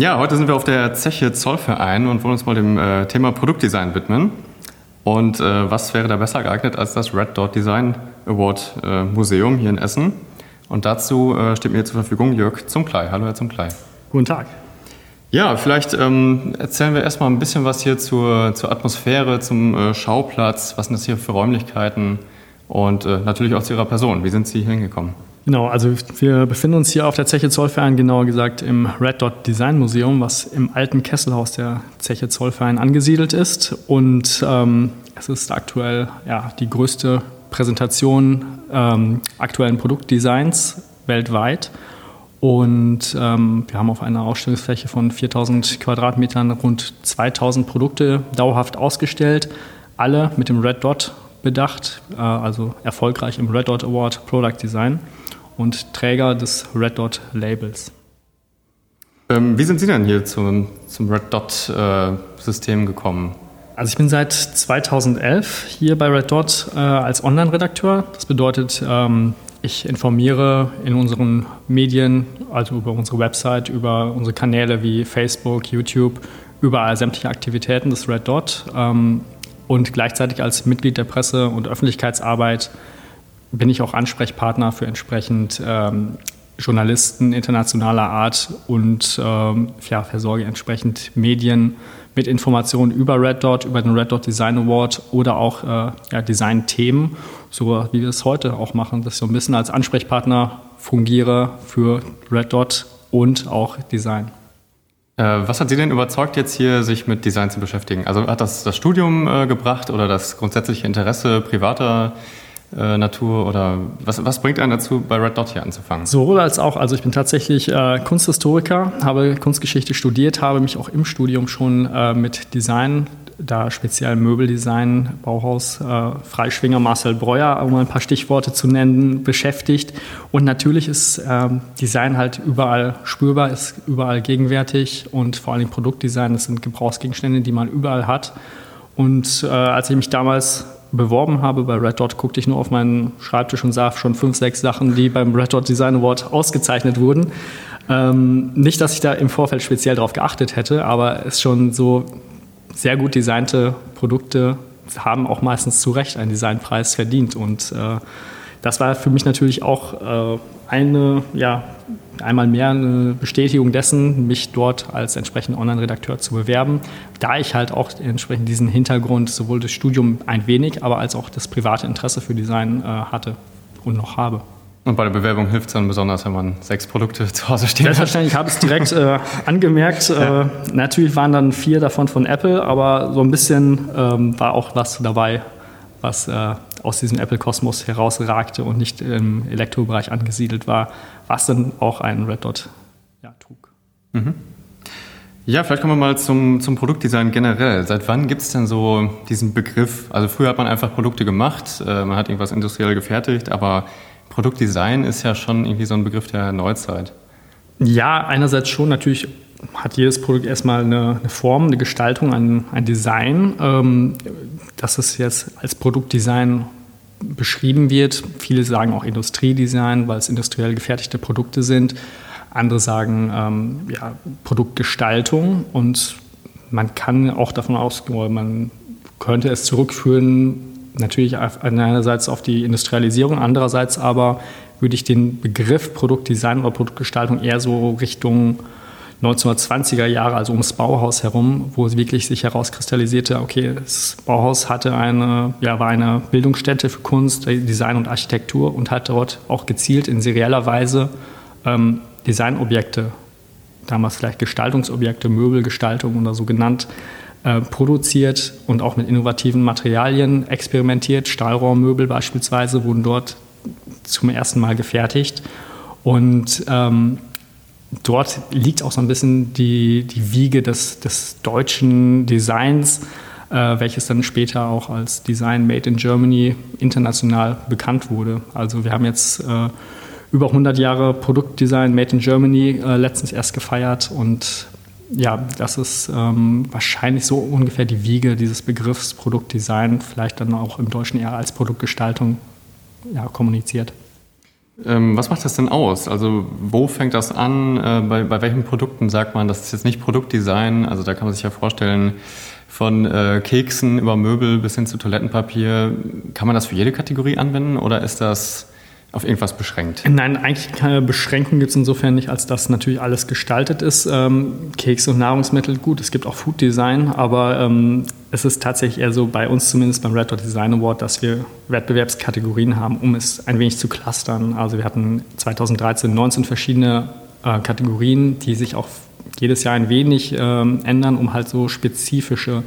Ja, heute sind wir auf der Zeche Zollverein und wollen uns mal dem äh, Thema Produktdesign widmen. Und äh, was wäre da besser geeignet als das Red Dot Design Award äh, Museum hier in Essen? Und dazu äh, steht mir zur Verfügung Jörg Zumklei. Hallo, Herr Zumklei. Guten Tag. Ja, vielleicht ähm, erzählen wir erstmal ein bisschen was hier zur, zur Atmosphäre, zum äh, Schauplatz. Was sind das hier für Räumlichkeiten? Und äh, natürlich auch zu Ihrer Person. Wie sind Sie hier hingekommen? Genau, also wir befinden uns hier auf der Zeche Zollverein, genauer gesagt im Red Dot Design Museum, was im alten Kesselhaus der Zeche Zollverein angesiedelt ist. Und ähm, es ist aktuell ja, die größte Präsentation ähm, aktuellen Produktdesigns weltweit. Und ähm, wir haben auf einer Ausstellungsfläche von 4000 Quadratmetern rund 2000 Produkte dauerhaft ausgestellt, alle mit dem Red Dot bedacht, äh, also erfolgreich im Red Dot Award Product Design und Träger des Red Dot Labels. Ähm, wie sind Sie denn hier zum, zum Red Dot äh, System gekommen? Also ich bin seit 2011 hier bei Red Dot äh, als Online-Redakteur. Das bedeutet, ähm, ich informiere in unseren Medien, also über unsere Website, über unsere Kanäle wie Facebook, YouTube, überall sämtliche Aktivitäten des Red Dot ähm, und gleichzeitig als Mitglied der Presse- und Öffentlichkeitsarbeit bin ich auch Ansprechpartner für entsprechend ähm, Journalisten internationaler Art und ähm, ja, versorge entsprechend Medien mit Informationen über Red Dot, über den Red Dot Design Award oder auch äh, ja, Design-Themen, so wie wir es heute auch machen, dass ich so ein bisschen als Ansprechpartner fungiere für Red Dot und auch Design. Äh, was hat Sie denn überzeugt, jetzt hier sich mit Design zu beschäftigen? Also hat das das Studium äh, gebracht oder das grundsätzliche Interesse privater äh, Natur oder was, was bringt einen dazu, bei Red Dot hier anzufangen? Sowohl als auch. Also ich bin tatsächlich äh, Kunsthistoriker, habe Kunstgeschichte studiert, habe mich auch im Studium schon äh, mit Design, da speziell Möbeldesign, Bauhaus, äh, Freischwinger Marcel Breuer, um ein paar Stichworte zu nennen, beschäftigt. Und natürlich ist ähm, Design halt überall spürbar, ist überall gegenwärtig und vor allem Produktdesign, das sind Gebrauchsgegenstände, die man überall hat. Und äh, als ich mich damals beworben habe bei Red Dot, guckte ich nur auf meinen Schreibtisch und sah schon fünf, sechs Sachen, die beim Red Dot Design Award ausgezeichnet wurden. Ähm, nicht, dass ich da im Vorfeld speziell darauf geachtet hätte, aber es schon so sehr gut designte Produkte haben auch meistens zu Recht einen Designpreis verdient. Und äh, das war für mich natürlich auch äh, eine, ja, einmal mehr eine Bestätigung dessen, mich dort als entsprechender Online-Redakteur zu bewerben, da ich halt auch entsprechend diesen Hintergrund sowohl das Studium ein wenig, aber als auch das private Interesse für Design äh, hatte und noch habe. Und bei der Bewerbung hilft es dann besonders, wenn man sechs Produkte zu Hause stehen hat? Selbstverständlich habe ich es direkt äh, angemerkt. Äh, natürlich waren dann vier davon von Apple, aber so ein bisschen ähm, war auch was dabei, was äh, aus diesem Apple-Kosmos herausragte und nicht im Elektrobereich angesiedelt war, was dann auch einen Red Dot ja, trug. Mhm. Ja, vielleicht kommen wir mal zum, zum Produktdesign generell. Seit wann gibt es denn so diesen Begriff? Also früher hat man einfach Produkte gemacht, äh, man hat irgendwas industriell gefertigt, aber Produktdesign ist ja schon irgendwie so ein Begriff der Neuzeit. Ja, einerseits schon. Natürlich hat jedes Produkt erstmal eine, eine Form, eine Gestaltung, ein, ein Design. Ähm, dass es jetzt als Produktdesign beschrieben wird. Viele sagen auch Industriedesign, weil es industriell gefertigte Produkte sind. Andere sagen ähm, ja, Produktgestaltung und man kann auch davon ausgehen, man könnte es zurückführen, natürlich einerseits auf die Industrialisierung, andererseits aber würde ich den Begriff Produktdesign oder Produktgestaltung eher so Richtung 1920er Jahre, also ums Bauhaus herum, wo es wirklich sich herauskristallisierte, okay, das Bauhaus hatte eine, ja, war eine Bildungsstätte für Kunst, Design und Architektur und hat dort auch gezielt in serieller Weise ähm, Designobjekte, damals vielleicht Gestaltungsobjekte, Möbelgestaltung oder so genannt, äh, produziert und auch mit innovativen Materialien experimentiert. Stahlrohrmöbel beispielsweise wurden dort zum ersten Mal gefertigt. Und ähm, dort liegt auch so ein bisschen die, die Wiege des, des deutschen Designs, äh, welches dann später auch als Design Made in Germany international bekannt wurde. Also wir haben jetzt äh, über 100 Jahre Produktdesign Made in Germany äh, letztens erst gefeiert und ja, das ist ähm, wahrscheinlich so ungefähr die Wiege dieses Begriffs Produktdesign, vielleicht dann auch im Deutschen eher als Produktgestaltung ja, kommuniziert. Ähm, was macht das denn aus? Also wo fängt das an? Äh, bei, bei welchen Produkten sagt man, das ist jetzt nicht Produktdesign? Also da kann man sich ja vorstellen, von äh, Keksen über Möbel bis hin zu Toilettenpapier. Kann man das für jede Kategorie anwenden oder ist das auf irgendwas beschränkt? Nein, eigentlich keine Beschränkung gibt es insofern nicht, als dass natürlich alles gestaltet ist. Ähm, Kekse und Nahrungsmittel, gut, es gibt auch Food Design, aber ähm, es ist tatsächlich eher so bei uns zumindest beim Red Dot Design Award, dass wir Wettbewerbskategorien haben, um es ein wenig zu clustern. Also wir hatten 2013 19 verschiedene äh, Kategorien, die sich auch jedes Jahr ein wenig ähm, ändern, um halt so spezifische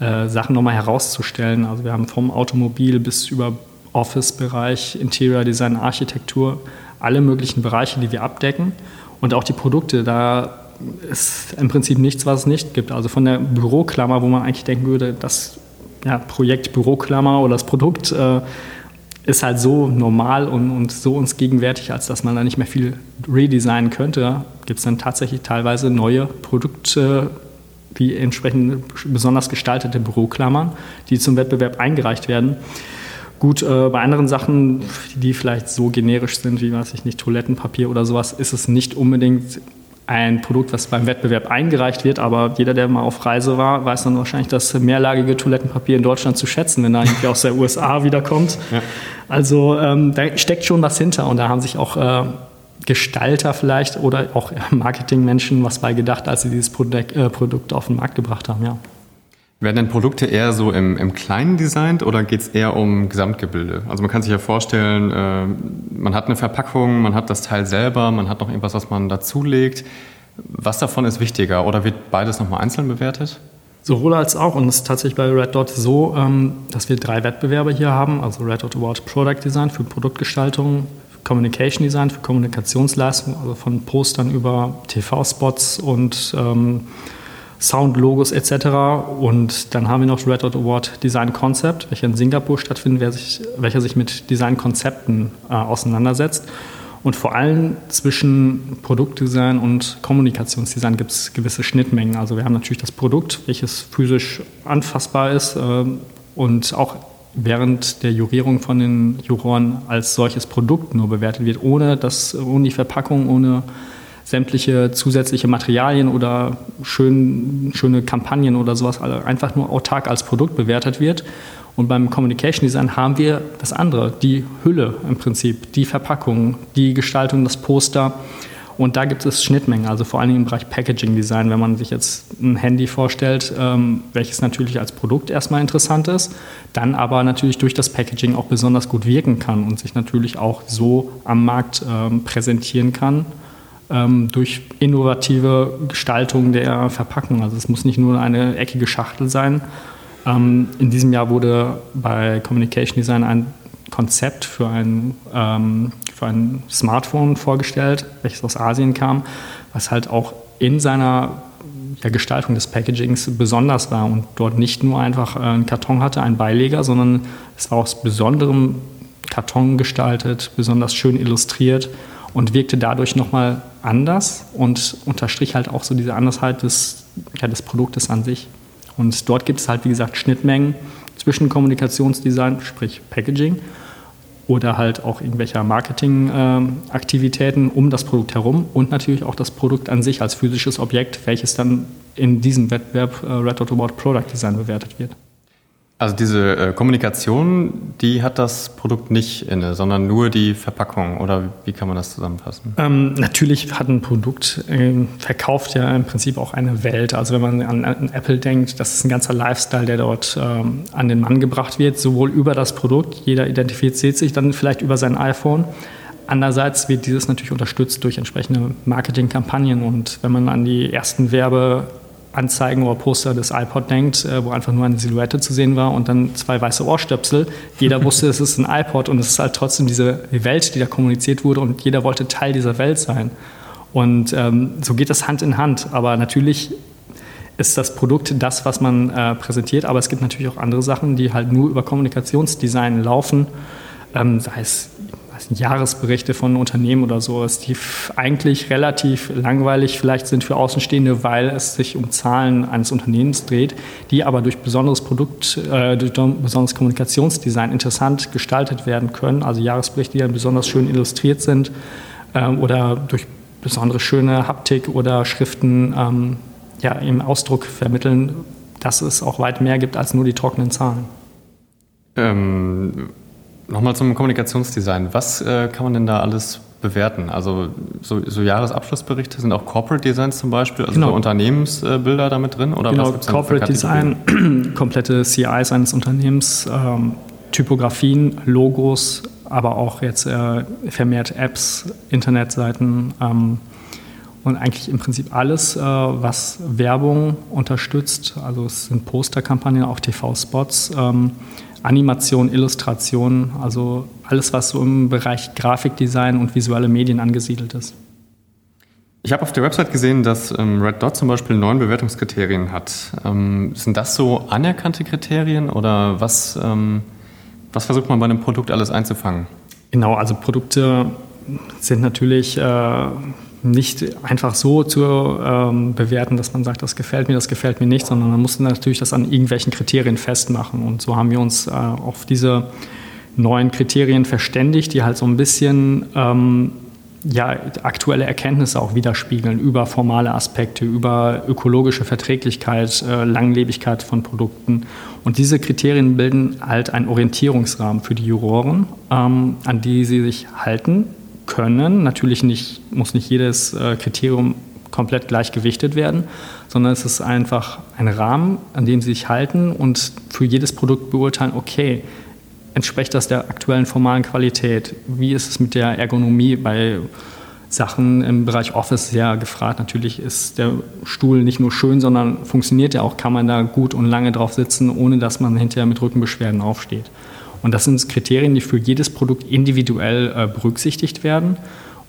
äh, Sachen nochmal herauszustellen. Also wir haben vom Automobil bis über Office-Bereich, Interior Design, Architektur, alle möglichen Bereiche, die wir abdecken. Und auch die Produkte, da ist im Prinzip nichts, was es nicht gibt. Also von der Büroklammer, wo man eigentlich denken würde, das ja, Projekt Büroklammer oder das Produkt äh, ist halt so normal und, und, so uns gegenwärtig, als dass man da nicht mehr viel redesignen könnte, gibt es dann tatsächlich teilweise neue Produkte, wie entsprechend besonders gestaltete Büroklammern, die zum Wettbewerb eingereicht werden. Gut, äh, bei anderen Sachen, die vielleicht so generisch sind, wie weiß ich nicht, Toilettenpapier oder sowas, ist es nicht unbedingt ein Produkt, was beim Wettbewerb eingereicht wird, aber jeder, der mal auf Reise war, weiß dann wahrscheinlich das mehrlagige Toilettenpapier in Deutschland zu schätzen, wenn er irgendwie aus der USA wiederkommt. Ja. Also ähm, da steckt schon was hinter und da haben sich auch äh, Gestalter vielleicht oder auch Marketingmenschen was bei gedacht, als sie dieses Produkt, äh, Produkt auf den Markt gebracht haben, ja. Werden denn Produkte eher so im, im Kleinen designt oder geht es eher um Gesamtgebilde? Also man kann sich ja vorstellen, äh, man hat eine Verpackung, man hat das Teil selber, man hat noch irgendwas, was man dazulegt. Was davon ist wichtiger oder wird beides nochmal einzeln bewertet? Sowohl als auch. Und es ist tatsächlich bei Red Dot so, ähm, dass wir drei Wettbewerbe hier haben. Also Red Dot Award Product Design für Produktgestaltung, Communication Design für Kommunikationsleistung, also von Postern über TV-Spots und ähm, Sound-Logos etc. Und dann haben wir noch Red Dot Award Design Concept, welcher in Singapur stattfindet, sich, welcher sich mit Designkonzepten äh, auseinandersetzt. Und vor allem zwischen Produktdesign und Kommunikationsdesign gibt es gewisse Schnittmengen. Also wir haben natürlich das Produkt, welches physisch anfassbar ist äh, und auch während der Jurierung von den Juroren als solches Produkt nur bewertet wird, ohne, das, ohne die Verpackung, ohne sämtliche zusätzliche Materialien oder schön, schöne Kampagnen oder sowas einfach nur autark als Produkt bewertet wird. Und beim Communication Design haben wir das andere, die Hülle im Prinzip, die Verpackung, die Gestaltung, das Poster. Und da gibt es Schnittmengen, also vor allen Dingen im Bereich Packaging Design, wenn man sich jetzt ein Handy vorstellt, ähm, welches natürlich als Produkt erstmal interessant ist, dann aber natürlich durch das Packaging auch besonders gut wirken kann und sich natürlich auch so am Markt ähm, präsentieren kann durch innovative Gestaltung der Verpackung. Also es muss nicht nur eine eckige Schachtel sein. Ähm, in diesem Jahr wurde bei Communication Design ein Konzept für ein, ähm, für ein Smartphone vorgestellt, welches aus Asien kam, was halt auch in seiner ja, Gestaltung des Packagings besonders war und dort nicht nur einfach äh, einen Karton hatte, einen Beileger, sondern es war aus besonderem Karton gestaltet, besonders schön illustriert und wirkte dadurch nochmal anders und unterstrich halt auch so diese Andersheit des, ja, des Produktes an sich. Und dort gibt es halt, wie gesagt, Schnittmengen zwischen Kommunikationsdesign, sprich Packaging, oder halt auch irgendwelcher Marketingaktivitäten äh, um das Produkt herum und natürlich auch das Produkt an sich als physisches Objekt, welches dann in diesem Wettbewerb äh, Red Dot Award Product Design bewertet wird. Also diese äh, Kommunikation, die hat das Produkt nicht inne, sondern nur die Verpackung oder wie kann man das zusammenfassen? Ähm, natürlich hat ein Produkt äh, verkauft ja im Prinzip auch eine Welt. Also wenn man an, an Apple denkt, das ist ein ganzer Lifestyle, der dort ähm, an den Mann gebracht wird, sowohl über das Produkt, jeder identifiziert sich dann vielleicht über sein iPhone. Andererseits wird dieses natürlich unterstützt durch entsprechende Marketingkampagnen und wenn man an die ersten Werbe Anzeigen oder Poster des iPod denkt, äh, wo einfach nur eine Silhouette zu sehen war und dann zwei weiße Ohrstöpsel. Jeder wusste, es ist ein iPod und es ist halt trotzdem diese Welt, die da kommuniziert wurde und jeder wollte Teil dieser Welt sein. Und ähm, so geht das Hand in Hand. Aber natürlich ist das Produkt das, was man äh, präsentiert, aber es gibt natürlich auch andere Sachen, die halt nur über Kommunikationsdesign laufen, ähm, sei es Jahresberichte von Unternehmen oder so, die eigentlich relativ langweilig vielleicht sind für Außenstehende, weil es sich um Zahlen eines Unternehmens dreht, die aber durch besonderes Produkt, äh, durch besonderes Kommunikationsdesign interessant gestaltet werden können. Also Jahresberichte, die dann besonders schön illustriert sind äh, oder durch besondere schöne Haptik oder Schriften ähm, ja, im Ausdruck vermitteln, dass es auch weit mehr gibt als nur die trockenen Zahlen. Ähm, Nochmal zum Kommunikationsdesign. Was äh, kann man denn da alles bewerten? Also so, so, Jahresabschlussberichte sind auch Corporate Designs zum Beispiel, also genau. Unternehmensbilder äh, damit drin? Oder genau, Corporate Design, komplette CIs eines Unternehmens, ähm, Typografien, Logos, aber auch jetzt äh, vermehrt Apps, Internetseiten ähm, und eigentlich im Prinzip alles, äh, was Werbung unterstützt. Also es sind Posterkampagnen, auch TV-Spots. Ähm, Animation, Illustration, also alles, was so im Bereich Grafikdesign und visuelle Medien angesiedelt ist. Ich habe auf der Website gesehen, dass ähm, Red Dot zum Beispiel neun Bewertungskriterien hat. Ähm, sind das so anerkannte Kriterien oder was, ähm, was versucht man bei einem Produkt alles einzufangen? Genau, also Produkte sind natürlich äh, nicht einfach so zu ähm, bewerten, dass man sagt, das gefällt mir, das gefällt mir nicht, sondern man muss natürlich das an irgendwelchen Kriterien festmachen. Und so haben wir uns äh, auf diese neuen Kriterien verständigt, die halt so ein bisschen ähm, ja, aktuelle Erkenntnisse auch widerspiegeln über formale Aspekte, über ökologische Verträglichkeit, äh, Langlebigkeit von Produkten. Und diese Kriterien bilden halt einen Orientierungsrahmen für die Juroren, ähm, an die sie sich halten können. Natürlich nicht, muss nicht jedes äh, Kriterium komplett gleich gewichtet werden, sondern es ist einfach ein Rahmen, an dem sie sich halten und für jedes Produkt beurteilen, okay, entspricht das der aktuellen formalen Qualität? Wie ist es mit der Ergonomie bei Sachen im Bereich Office sehr gefragt. Natürlich ist der Stuhl nicht nur schön, sondern funktioniert ja auch. Kann man da gut und lange drauf sitzen, ohne dass man hinterher mit Rückenbeschwerden aufsteht. Und das sind Kriterien, die für jedes Produkt individuell äh, berücksichtigt werden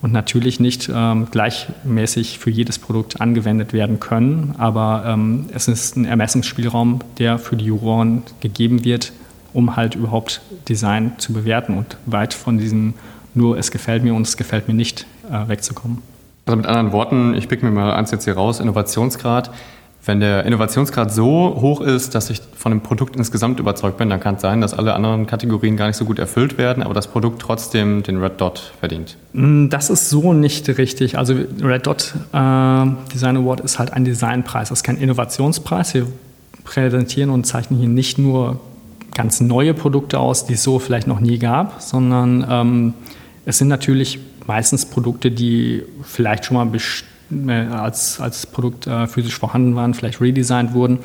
und natürlich nicht ähm, gleichmäßig für jedes Produkt angewendet werden können. Aber ähm, es ist ein Ermessungsspielraum, der für die Juroren gegeben wird, um halt überhaupt Design zu bewerten und weit von diesem nur es gefällt mir und es gefällt mir nicht äh, wegzukommen. Also mit anderen Worten, ich pick mir mal eins jetzt hier raus, Innovationsgrad. Wenn der Innovationsgrad so hoch ist, dass ich von dem Produkt insgesamt überzeugt bin, dann kann es sein, dass alle anderen Kategorien gar nicht so gut erfüllt werden, aber das Produkt trotzdem den Red Dot verdient. Mm, das ist so nicht richtig. Also Red Dot äh, Design Award ist halt ein Designpreis, das ist kein Innovationspreis. Wir präsentieren und zeichnen hier nicht nur ganz neue Produkte aus, die es so vielleicht noch nie gab, sondern ähm, es sind natürlich meistens Produkte, die vielleicht schon mal äh, als, als Produkt äh, physisch vorhanden waren, vielleicht redesigned wurden.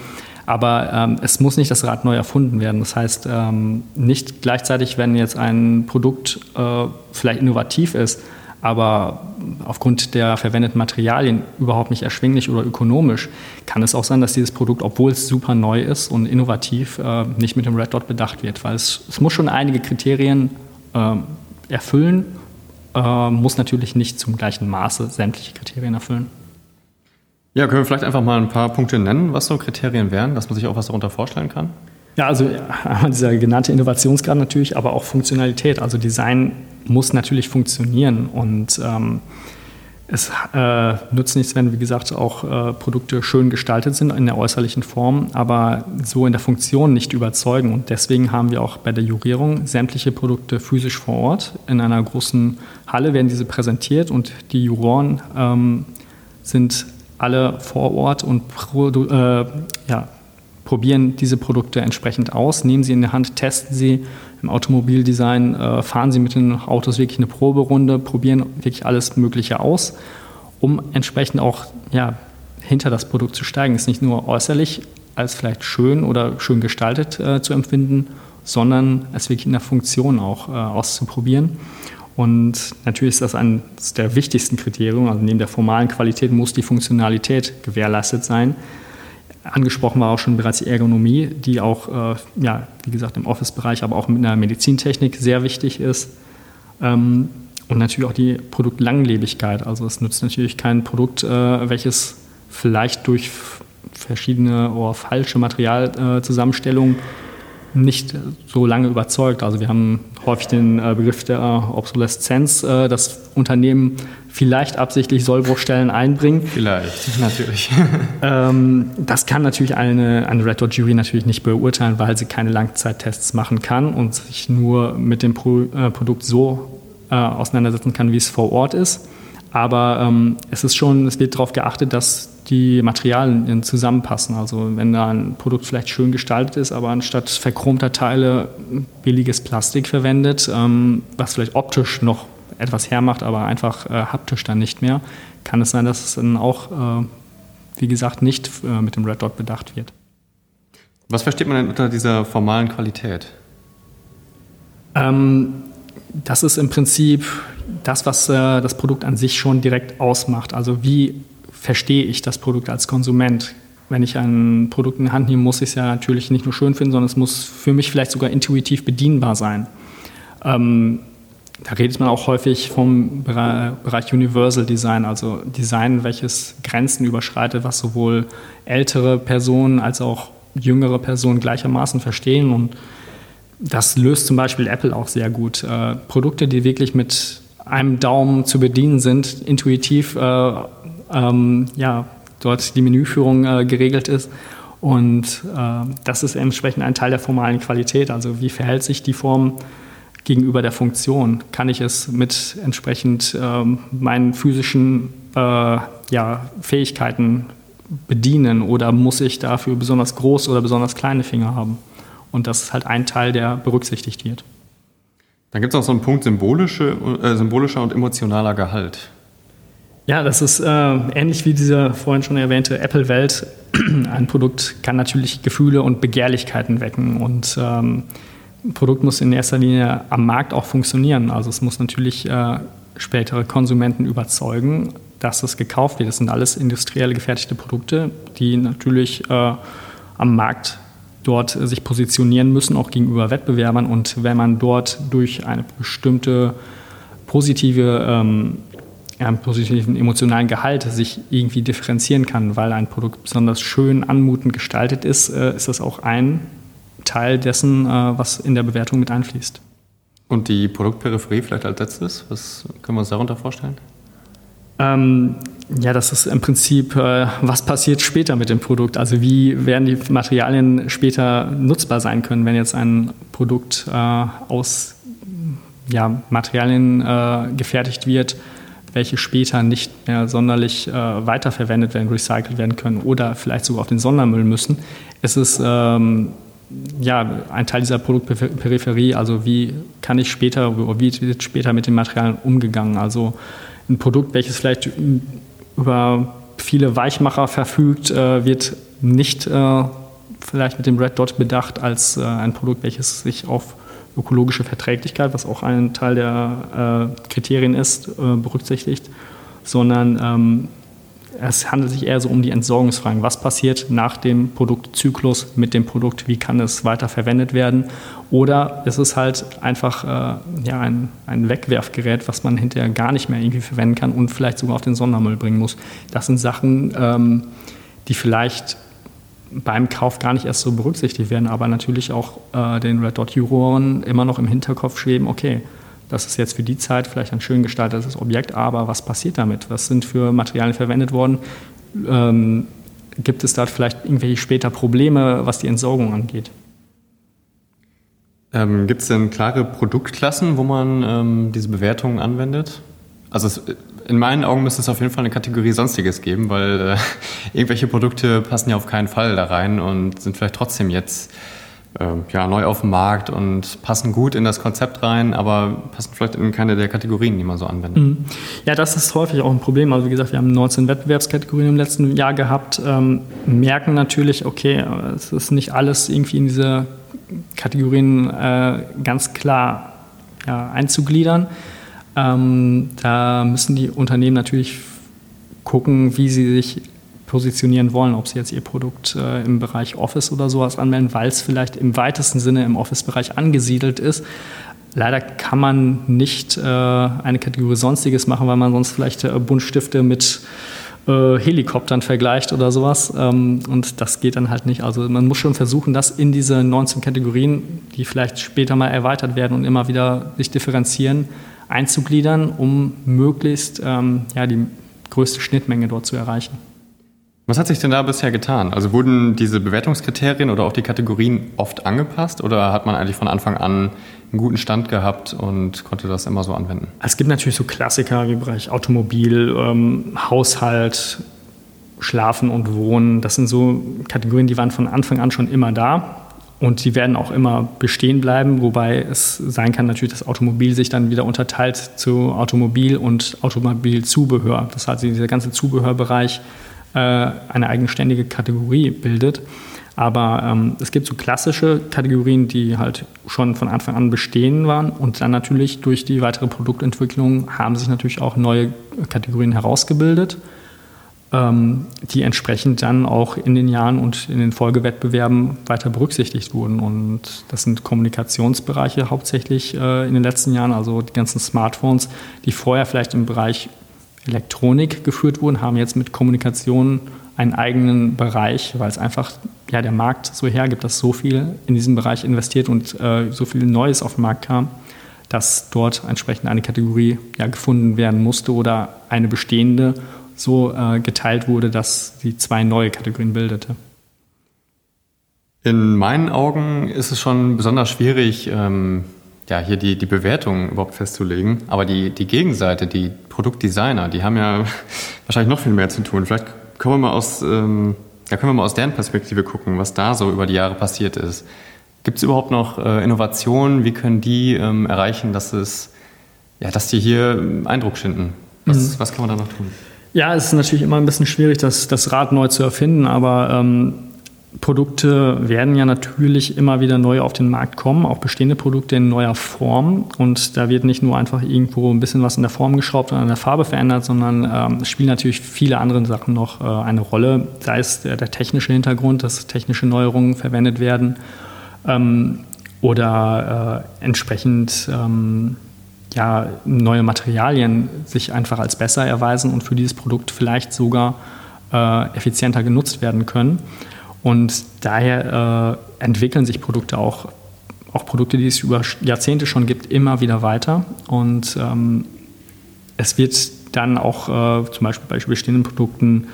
Aber ähm, es muss nicht das Rad neu erfunden werden. Das heißt, ähm, nicht gleichzeitig, wenn jetzt ein Produkt äh, vielleicht innovativ ist, aber aufgrund der verwendeten Materialien überhaupt nicht erschwinglich oder ökonomisch, kann es auch sein, dass dieses Produkt, obwohl es super neu ist und innovativ, äh, nicht mit dem Red Dot bedacht wird. Weil es, es muss schon einige Kriterien äh, erfüllen äh, muss natürlich nicht zum gleichen Maße sämtliche Kriterien erfüllen. Ja, können wir vielleicht einfach mal ein paar Punkte nennen, was so Kriterien wären, dass man sich auch was darunter vorstellen kann? Ja, also dieser genannte Innovationsgrad natürlich, aber auch Funktionalität. Also Design muss natürlich funktionieren und ähm, es äh, nützt nichts, wenn, wie gesagt, auch äh, Produkte schön gestaltet sind in der äußerlichen Form, aber so in der Funktion nicht überzeugen. Und deswegen haben wir auch bei der Jurierung sämtliche Produkte physisch vor Ort. In einer großen Halle werden diese präsentiert und die Juroren ähm, sind alle vor Ort und äh, ja, probieren diese Produkte entsprechend aus, nehmen sie in der Hand, testen sie im Automobildesign, äh, fahren sie mit den Autos wirklich eine Proberunde, probieren wirklich alles Mögliche aus, um entsprechend auch ja, hinter das Produkt zu steigen. Es ist nicht nur äußerlich als vielleicht schön oder schön gestaltet äh, zu empfinden, sondern es wirklich in der Funktion auch äh, auszuprobieren. Und natürlich ist das eines der wichtigsten Kriterien. Also neben der formalen Qualität muss die Funktionalität gewährleistet sein. Angesprochen war auch schon bereits die Ergonomie, die auch, äh, ja, wie gesagt, im Office-Bereich, aber auch mit einer Medizintechnik sehr wichtig ist. Ähm, und natürlich auch die Produktlanglebigkeit. Also es nützt natürlich kein Produkt, äh, welches vielleicht durch verschiedene oder falsche Materialzusammenstellungen nicht so lange überzeugt. Also wir haben häufig den äh, Begriff der Obsoleszenz, äh, dass Unternehmen vielleicht absichtlich Sollbruchstellen einbringen. Vielleicht, natürlich. ähm, das kann natürlich eine, eine Red Dot Jury natürlich nicht beurteilen, weil sie keine Langzeittests machen kann und sich nur mit dem Pro, äh, Produkt so äh, auseinandersetzen kann, wie es vor Ort ist. Aber ähm, es ist schon, es wird darauf geachtet, dass die Materialien zusammenpassen. Also wenn da ein Produkt vielleicht schön gestaltet ist, aber anstatt verchromter Teile billiges Plastik verwendet, ähm, was vielleicht optisch noch etwas hermacht, aber einfach äh, haptisch dann nicht mehr, kann es sein, dass es dann auch, äh, wie gesagt, nicht äh, mit dem Red Dot bedacht wird. Was versteht man denn unter dieser formalen Qualität? Ähm, das ist im Prinzip das, was äh, das Produkt an sich schon direkt ausmacht. Also wie verstehe ich das Produkt als Konsument? Wenn ich ein Produkt in die Hand nehme, muss ich es ja natürlich nicht nur schön finden, sondern es muss für mich vielleicht sogar intuitiv bedienbar sein. Ähm, da redet man auch häufig vom Bereich Universal Design, also Design, welches Grenzen überschreitet, was sowohl ältere Personen als auch jüngere Personen gleichermaßen verstehen. Und das löst zum Beispiel Apple auch sehr gut. Äh, Produkte, die wirklich mit einem Daumen zu bedienen sind, intuitiv, äh, ähm, ja, dort die Menüführung äh, geregelt ist. Und äh, das ist entsprechend ein Teil der formalen Qualität. Also wie verhält sich die Form gegenüber der Funktion? Kann ich es mit entsprechend ähm, meinen physischen äh, ja, Fähigkeiten bedienen oder muss ich dafür besonders groß oder besonders kleine Finger haben? Und das ist halt ein Teil, der berücksichtigt wird. Dann gibt es noch so einen Punkt symbolische, äh, symbolischer und emotionaler Gehalt. Ja, das ist äh, ähnlich wie diese vorhin schon erwähnte Apple-Welt. Ein Produkt kann natürlich Gefühle und Begehrlichkeiten wecken und ähm, ein Produkt muss in erster Linie am Markt auch funktionieren. Also es muss natürlich äh, spätere Konsumenten überzeugen, dass es gekauft wird. Das sind alles industriell gefertigte Produkte, die natürlich äh, am Markt dort sich positionieren müssen, auch gegenüber Wettbewerbern. Und wenn man dort durch eine bestimmte positive, ähm, einen positiven emotionalen Gehalt sich irgendwie differenzieren kann, weil ein Produkt besonders schön anmutend gestaltet ist, äh, ist das auch ein Teil dessen, äh, was in der Bewertung mit einfließt. Und die Produktperipherie vielleicht als letztes, was können wir uns darunter vorstellen? Ähm, ja, das ist im Prinzip, äh, was passiert später mit dem Produkt? Also wie werden die Materialien später nutzbar sein können, wenn jetzt ein Produkt äh, aus ja, Materialien äh, gefertigt wird, welche später nicht mehr sonderlich äh, weiterverwendet werden, recycelt werden können oder vielleicht sogar auf den Sondermüll müssen. Es ist ähm, ja, ein Teil dieser Produktperipherie, also wie kann ich später, wie wird später mit den Materialien umgegangen? Also ein Produkt, welches vielleicht über viele Weichmacher verfügt, äh, wird nicht äh, vielleicht mit dem Red Dot bedacht als äh, ein Produkt, welches sich auf ökologische Verträglichkeit, was auch ein Teil der Kriterien ist, berücksichtigt, sondern ähm, es handelt sich eher so um die Entsorgungsfragen. Was passiert nach dem Produktzyklus mit dem Produkt? Wie kann es weiter verwendet werden? Oder ist es halt einfach äh, ja, ein, ein Wegwerfgerät, was man hinterher gar nicht mehr irgendwie verwenden kann und vielleicht sogar auf den Sondermüll bringen muss? Das sind Sachen, ähm, die vielleicht beim Kauf gar nicht erst so berücksichtigt werden, aber natürlich auch äh, den Red Dot Juroren immer noch im Hinterkopf schweben, okay, das ist jetzt für die Zeit vielleicht ein schön gestaltetes Objekt, aber was passiert damit? Was sind für Materialien verwendet worden? Ähm, gibt es da vielleicht irgendwelche später Probleme, was die Entsorgung angeht? Ähm, gibt es denn klare Produktklassen, wo man ähm, diese Bewertungen anwendet? Also es, in meinen Augen müsste es auf jeden Fall eine Kategorie Sonstiges geben, weil äh, irgendwelche Produkte passen ja auf keinen Fall da rein und sind vielleicht trotzdem jetzt ja, neu auf dem Markt und passen gut in das Konzept rein, aber passen vielleicht in keine der Kategorien, die man so anwendet. Mhm. Ja, das ist häufig auch ein Problem. Also wie gesagt, wir haben 19 Wettbewerbskategorien im letzten Jahr gehabt, ähm, merken natürlich, okay, es ist nicht alles irgendwie in diese Kategorien äh, ganz klar ja, einzugliedern. Ähm, da müssen die Unternehmen natürlich gucken, wie sie sich positionieren wollen, ob sie jetzt ihr Produkt äh, im Bereich Office oder sowas anmelden, weil es vielleicht im weitesten Sinne im Office-Bereich angesiedelt ist. Leider kann man nicht äh, eine Kategorie Sonstiges machen, weil man sonst vielleicht äh, Buntstifte mit äh, Helikoptern vergleicht oder sowas. Ähm, und das geht dann halt nicht. Also man muss schon versuchen, das in diese 19 Kategorien, die vielleicht später mal erweitert werden und immer wieder sich differenzieren, einzugliedern, um möglichst ähm, ja, die größte Schnittmenge dort zu erreichen. Was hat sich denn da bisher getan? Also wurden diese Bewertungskriterien oder auch die Kategorien oft angepasst oder hat man eigentlich von Anfang an einen guten Stand gehabt und konnte das immer so anwenden? Es gibt natürlich so Klassiker wie im Bereich Automobil, ähm, Haushalt, Schlafen und Wohnen. Das sind so Kategorien, die waren von Anfang an schon immer da. Und die werden auch immer bestehen bleiben, wobei es sein kann natürlich, dass Automobil sich dann wieder unterteilt zu Automobil und Automobilzubehör. Das heißt, dieser ganze Zubehörbereich eine eigenständige Kategorie bildet. Aber ähm, es gibt so klassische Kategorien, die halt schon von Anfang an bestehen waren. Und dann natürlich durch die weitere Produktentwicklung haben sich natürlich auch neue Kategorien herausgebildet ähm, die entsprechend dann auch in den Jahren und in den Folgewettbewerben weiter berücksichtigt wurden. Und das sind Kommunikationsbereiche hauptsächlich äh, in den letzten Jahren, also die ganzen Smartphones, die vorher vielleicht im Bereich Elektronik geführt wurden, haben jetzt mit Kommunikation einen eigenen Bereich, weil es einfach ja, der Markt so hergibt, dass so viel in diesem Bereich investiert und äh, so viel Neues auf den Markt kam, dass dort entsprechend eine Kategorie ja, gefunden werden musste oder eine bestehende so äh, geteilt wurde, dass sie zwei neue Kategorien bildete. In meinen Augen ist es schon besonders schwierig, ähm, ja, hier die, die Bewertung überhaupt festzulegen. Aber die, die Gegenseite, die Produktdesigner, die haben ja wahrscheinlich noch viel mehr zu tun. Vielleicht können wir mal aus, ähm, ja, können wir mal aus deren Perspektive gucken, was da so über die Jahre passiert ist. Gibt es überhaupt noch äh, Innovationen? Wie können die ähm, erreichen, dass es, ja, dass die hier Eindruck schinden? Was, mhm. was kann man da noch tun? Ja, es ist natürlich immer ein bisschen schwierig, das, das Rad neu zu erfinden, aber ähm, Produkte werden ja natürlich immer wieder neu auf den Markt kommen, auch bestehende Produkte in neuer Form. Und da wird nicht nur einfach irgendwo ein bisschen was in der Form geschraubt oder in der Farbe verändert, sondern ähm, spielen natürlich viele andere Sachen noch äh, eine Rolle. Sei es der, der, technische Hintergrund, dass technische Neuerungen verwendet werden ähm, oder äh, entsprechend ähm, ja, neue Materialien sich einfach als besser erweisen und für dieses Produkt vielleicht sogar äh, effizienter genutzt werden können. Und daher äh, entwickeln sich Produkte auch, auch Produkte, die es über Jahrzehnte schon gibt, immer wieder weiter. Und ähm, es wird dann auch äh, zum Beispiel bei bestehenden Produkten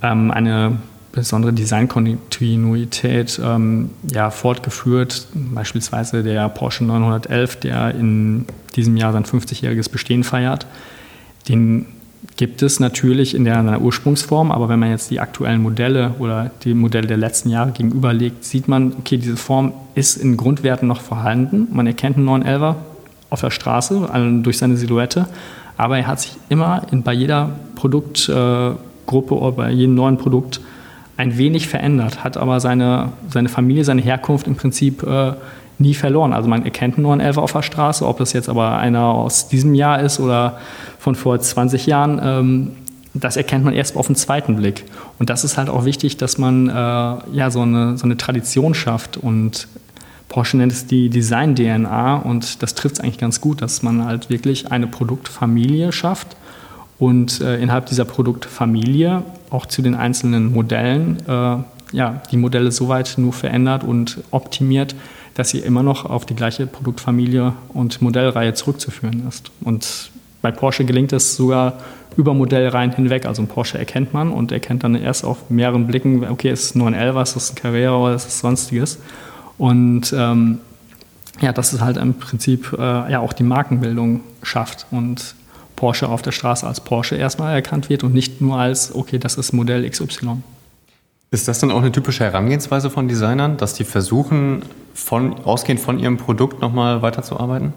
ähm, eine besondere Designkontinuität ähm, ja, fortgeführt. Beispielsweise der Porsche 911, der in diesem Jahr sein 50-jähriges Bestehen feiert. Den gibt es natürlich in der, in Ursprungsform, aber wenn man jetzt die aktuellen Modelle oder die Modelle der letzten Jahre gegenüberlegt, sieht man, okay, diese Form ist in Grundwerten noch vorhanden. Man erkennt einen 911er auf der Straße durch seine Silhouette, aber er hat sich immer in, bei jeder Produktgruppe oder bei jedem neuen Produkt ein wenig verändert, hat aber seine, seine Familie, seine Herkunft im Prinzip äh, nie verloren. Also man erkennt nur einen Elfer auf der Straße, ob das jetzt aber einer aus diesem Jahr ist oder von vor 20 Jahren, ähm, das erkennt man erst auf den zweiten Blick. Und das ist halt auch wichtig, dass man äh, ja, so, eine, so eine Tradition schafft und Porsche nennt es die Design-DNA und das trifft es eigentlich ganz gut, dass man halt wirklich eine Produktfamilie schafft und äh, innerhalb dieser Produktfamilie auch zu den einzelnen Modellen äh, ja, die Modelle soweit nur verändert und optimiert, dass sie immer noch auf die gleiche Produktfamilie und Modellreihe zurückzuführen ist. Und bei Porsche gelingt es sogar über Modellreihen hinweg. Also ein Porsche erkennt man und erkennt dann erst auf mehreren Blicken, okay, ist es nur ein 11, ist es ein Carrera oder ist es sonstiges. Und ähm, ja, das ist halt im Prinzip äh, ja auch die Markenbildung schafft und Porsche auf der Straße als Porsche erstmal erkannt wird und nicht nur als, okay, das ist Modell XY. Ist das dann auch eine typische Herangehensweise von Designern, dass die versuchen, von, ausgehend von ihrem Produkt nochmal weiterzuarbeiten?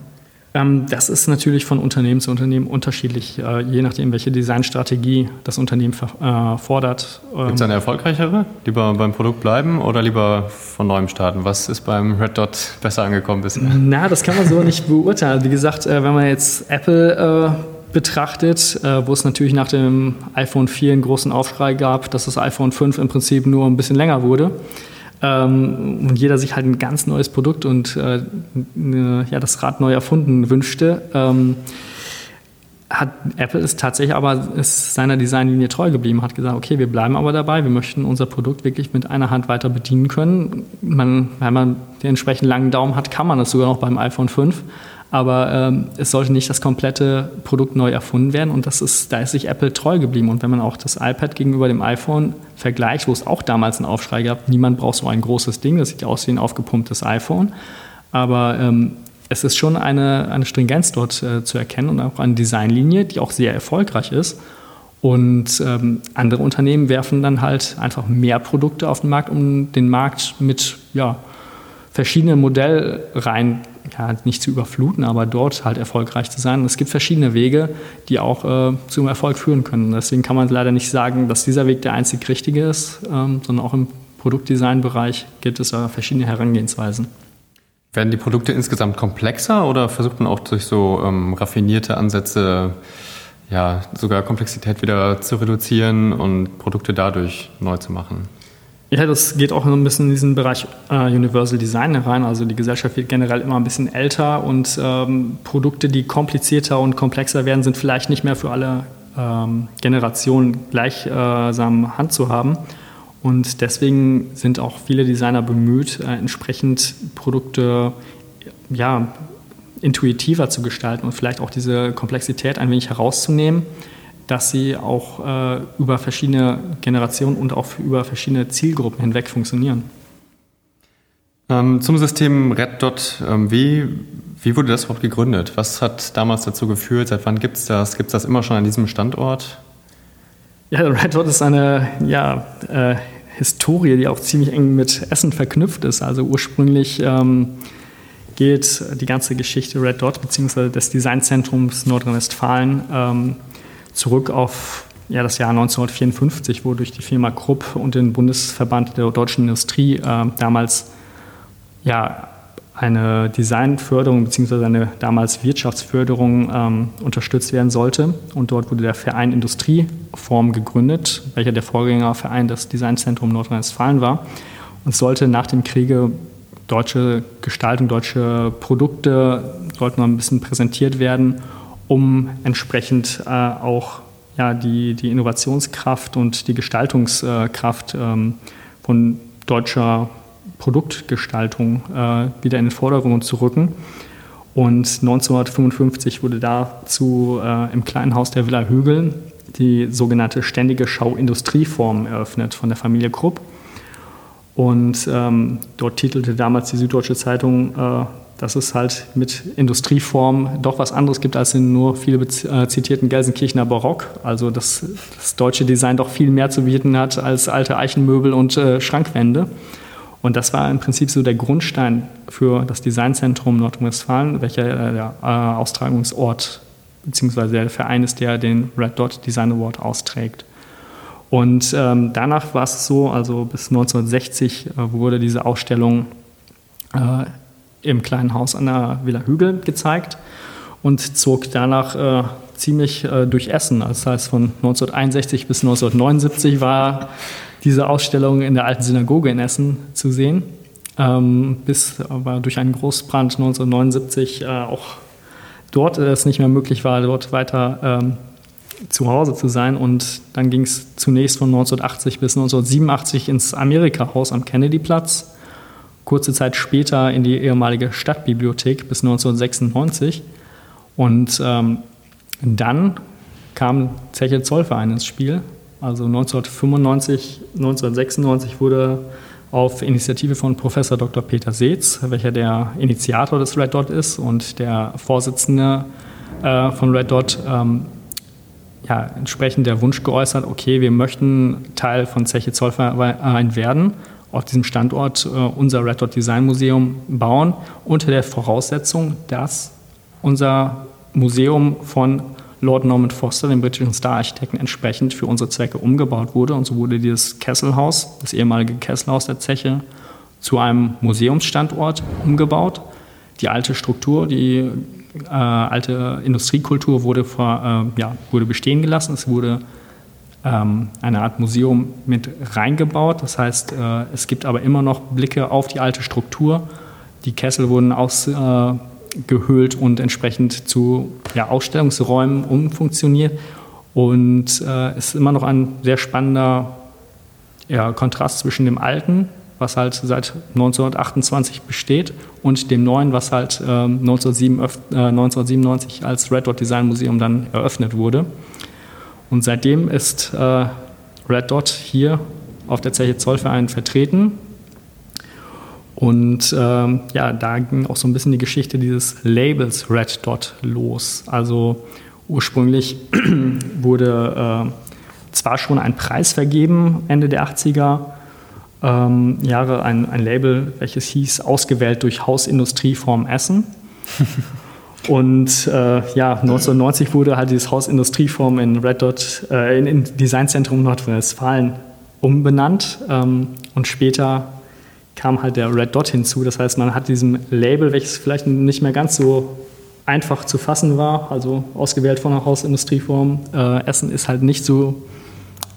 Ähm, das ist natürlich von Unternehmen zu Unternehmen unterschiedlich, äh, je nachdem, welche Designstrategie das Unternehmen äh, fordert. Ähm, Gibt es eine erfolgreichere? Lieber beim Produkt bleiben oder lieber von neuem starten? Was ist beim Red Dot besser angekommen bisher? Na, das kann man so nicht beurteilen. Wie gesagt, äh, wenn man jetzt Apple betrachtet, äh, wo es natürlich nach dem iPhone 4 einen großen Aufschrei gab, dass das iPhone 5 im Prinzip nur ein bisschen länger wurde. Ähm, und jeder sich halt ein ganz neues Produkt und äh, ne, ja, das Rad neu erfunden wünschte. Ähm, hat Apple ist tatsächlich aber ist seiner Designlinie treu geblieben, hat gesagt, okay, wir bleiben aber dabei, wir möchten unser Produkt wirklich mit einer Hand weiter bedienen können. Man, wenn man den entsprechend langen Daumen hat, kann man das sogar noch beim iPhone 5. Aber ähm, es sollte nicht das komplette Produkt neu erfunden werden und das ist, da ist sich Apple treu geblieben. Und wenn man auch das iPad gegenüber dem iPhone vergleicht, wo es auch damals einen Aufschrei gab, niemand braucht so ein großes Ding, das sieht aus wie ein aufgepumptes iPhone. Aber ähm, es ist schon eine, eine Stringenz dort äh, zu erkennen und auch eine Designlinie, die auch sehr erfolgreich ist. Und ähm, andere Unternehmen werfen dann halt einfach mehr Produkte auf den Markt, um den Markt mit ja, verschiedenen Modellreihen ja, nicht zu überfluten, aber dort halt erfolgreich zu sein. Und es gibt verschiedene Wege, die auch äh, zum Erfolg führen können. Deswegen kann man leider nicht sagen, dass dieser Weg der einzig richtige ist, ähm, sondern auch im Produktdesignbereich gibt es äh, verschiedene Herangehensweisen. Werden die Produkte insgesamt komplexer oder versucht man auch durch so ähm, raffinierte Ansätze ja, sogar Komplexität wieder zu reduzieren und Produkte dadurch neu zu machen? Ja, das geht auch ein bisschen in diesen Bereich äh, Universal Design herein. Also die Gesellschaft wird generell immer ein bisschen älter und ähm, Produkte, die komplizierter und komplexer werden, sind vielleicht nicht mehr für alle ähm, Generationen gleichsam äh, Hand zu haben. Und deswegen sind auch viele Designer bemüht, äh, entsprechend Produkte ja, intuitiver zu gestalten und vielleicht auch diese Komplexität ein wenig herauszunehmen dass sie auch äh, über verschiedene Generationen und auch über verschiedene Zielgruppen hinweg funktionieren. Ähm, zum System Red Dot, ähm, wie, wie wurde das überhaupt gegründet? Was hat damals dazu geführt? Seit wann gibt es das? Gibt es das immer schon an diesem Standort? Ja, Red Dot ist eine ja, äh, Historie, die auch ziemlich eng mit Essen verknüpft ist. Also ursprünglich ähm, geht die ganze Geschichte Red Dot bzw. des Designzentrums Nordrhein-Westfalen ähm, zurück auf ja, das Jahr 1954, wo durch die Firma Krupp und den Bundesverband der deutschen Industrie äh, damals ja, eine Designförderung bzw. eine damals Wirtschaftsförderung ähm, unterstützt werden sollte. Und dort wurde der Verein Industrieform gegründet, welcher der Vorgängerverein des Designzentrum Nordrhein-Westfalen war. Und sollte nach dem Kriege deutsche Gestaltung, deutsche Produkte sollten noch ein bisschen präsentiert werden um entsprechend äh, auch ja, die, die Innovationskraft und die Gestaltungskraft ähm, von deutscher Produktgestaltung äh, wieder in den Vordergrund zu rücken. Und 1955 wurde dazu äh, im kleinen Haus der Villa Hügel die sogenannte ständige Schau-Industrieform eröffnet von der Familie Krupp. Und ähm, dort titelte damals die Süddeutsche Zeitung äh, dass es halt mit Industrieform doch was anderes gibt als in nur viele äh, zitierten Gelsenkirchener Barock. Also dass das deutsche Design doch viel mehr zu bieten hat als alte Eichenmöbel und äh, Schrankwände. Und das war im Prinzip so der Grundstein für das Designzentrum Nordrhein-Westfalen, welcher äh, der äh, Austragungsort bzw. der Verein ist, der den Red Dot Design Award austrägt. Und ähm, danach war es so, also bis 1960 äh, wurde diese Ausstellung äh, im kleinen Haus an der Villa Hügel gezeigt und zog danach äh, ziemlich äh, durch Essen. Das heißt, von 1961 bis 1979 war diese Ausstellung in der alten Synagoge in Essen zu sehen, ähm, bis aber durch einen Großbrand 1979 äh, auch dort es nicht mehr möglich war, dort weiter ähm, zu Hause zu sein. Und dann ging es zunächst von 1980 bis 1987 ins Amerika-Haus am Kennedy-Platz kurze Zeit später in die ehemalige Stadtbibliothek bis 1996. Und ähm, dann kam Zeche Zollverein ins Spiel. Also 1995, 1996 wurde auf Initiative von Professor Dr. Peter Seetz, welcher der Initiator des Red Dot ist und der Vorsitzende äh, von Red Dot, ähm, ja, entsprechend der Wunsch geäußert, okay, wir möchten Teil von Zeche Zollverein werden auf diesem Standort äh, unser Red Dot Design Museum bauen, unter der Voraussetzung, dass unser Museum von Lord Norman Foster, dem britischen Star-Architekten, entsprechend für unsere Zwecke umgebaut wurde. Und so wurde dieses Kesselhaus, das ehemalige Kesselhaus der Zeche, zu einem Museumsstandort umgebaut. Die alte Struktur, die äh, alte Industriekultur wurde, vor, äh, ja, wurde bestehen gelassen. Es wurde eine Art Museum mit reingebaut. Das heißt, äh, es gibt aber immer noch Blicke auf die alte Struktur. Die Kessel wurden aus, äh, und entsprechend zu ja, Ausstellungsräumen umfunktioniert. Und äh, ist immer noch ein sehr spannender ja, Kontrast zwischen dem alten, was halt seit 1928 besteht, und dem neuen, was halt äh, 1997 als Red Dot Design Museum dann eröffnet wurde. Und seitdem ist äh, Red Dot hier auf der Zeche Zollverein vertreten. Und ähm, ja, da ging auch so ein bisschen die Geschichte dieses Labels Red Dot los. Also ursprünglich wurde äh, zwar schon ein Preis vergeben, Ende der 80er ähm, Jahre, ein, ein Label, welches hieß Ausgewählt durch Hausindustrieform Essen. Und äh, ja, 1990 wurde halt dieses Hausindustrieform in Red Dot, äh, in, in Designzentrum Nordrhein-Westfalen umbenannt. Ähm, und später kam halt der Red Dot hinzu. Das heißt, man hat diesem Label, welches vielleicht nicht mehr ganz so einfach zu fassen war, also ausgewählt von der Hausindustrieform, äh, Essen ist halt nicht so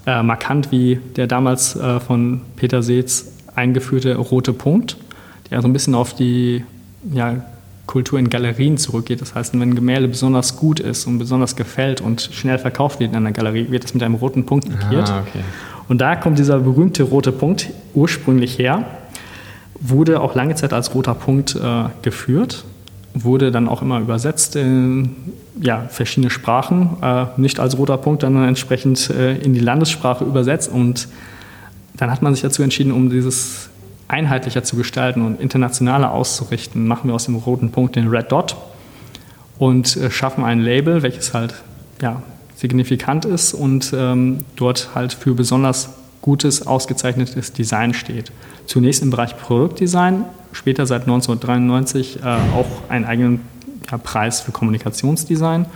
äh, markant wie der damals äh, von Peter Seetz eingeführte rote Punkt, der so ein bisschen auf die ja, Kultur in Galerien zurückgeht. Das heißt, wenn ein Gemälde besonders gut ist und besonders gefällt und schnell verkauft wird in einer Galerie, wird es mit einem roten Punkt markiert. Ah, okay. Und da kommt dieser berühmte rote Punkt ursprünglich her, wurde auch lange Zeit als roter Punkt äh, geführt, wurde dann auch immer übersetzt in ja, verschiedene Sprachen, äh, nicht als roter Punkt, dann entsprechend äh, in die Landessprache übersetzt. Und dann hat man sich dazu entschieden, um dieses einheitlicher zu gestalten und internationaler auszurichten, machen wir aus dem roten Punkt den Red Dot und äh, schaffen ein Label, welches halt ja, signifikant ist und ähm, dort halt für besonders gutes, ausgezeichnetes Design steht. Zunächst im Bereich Produktdesign, später seit 1993 äh, auch einen eigenen ja, Preis für Kommunikationsdesign.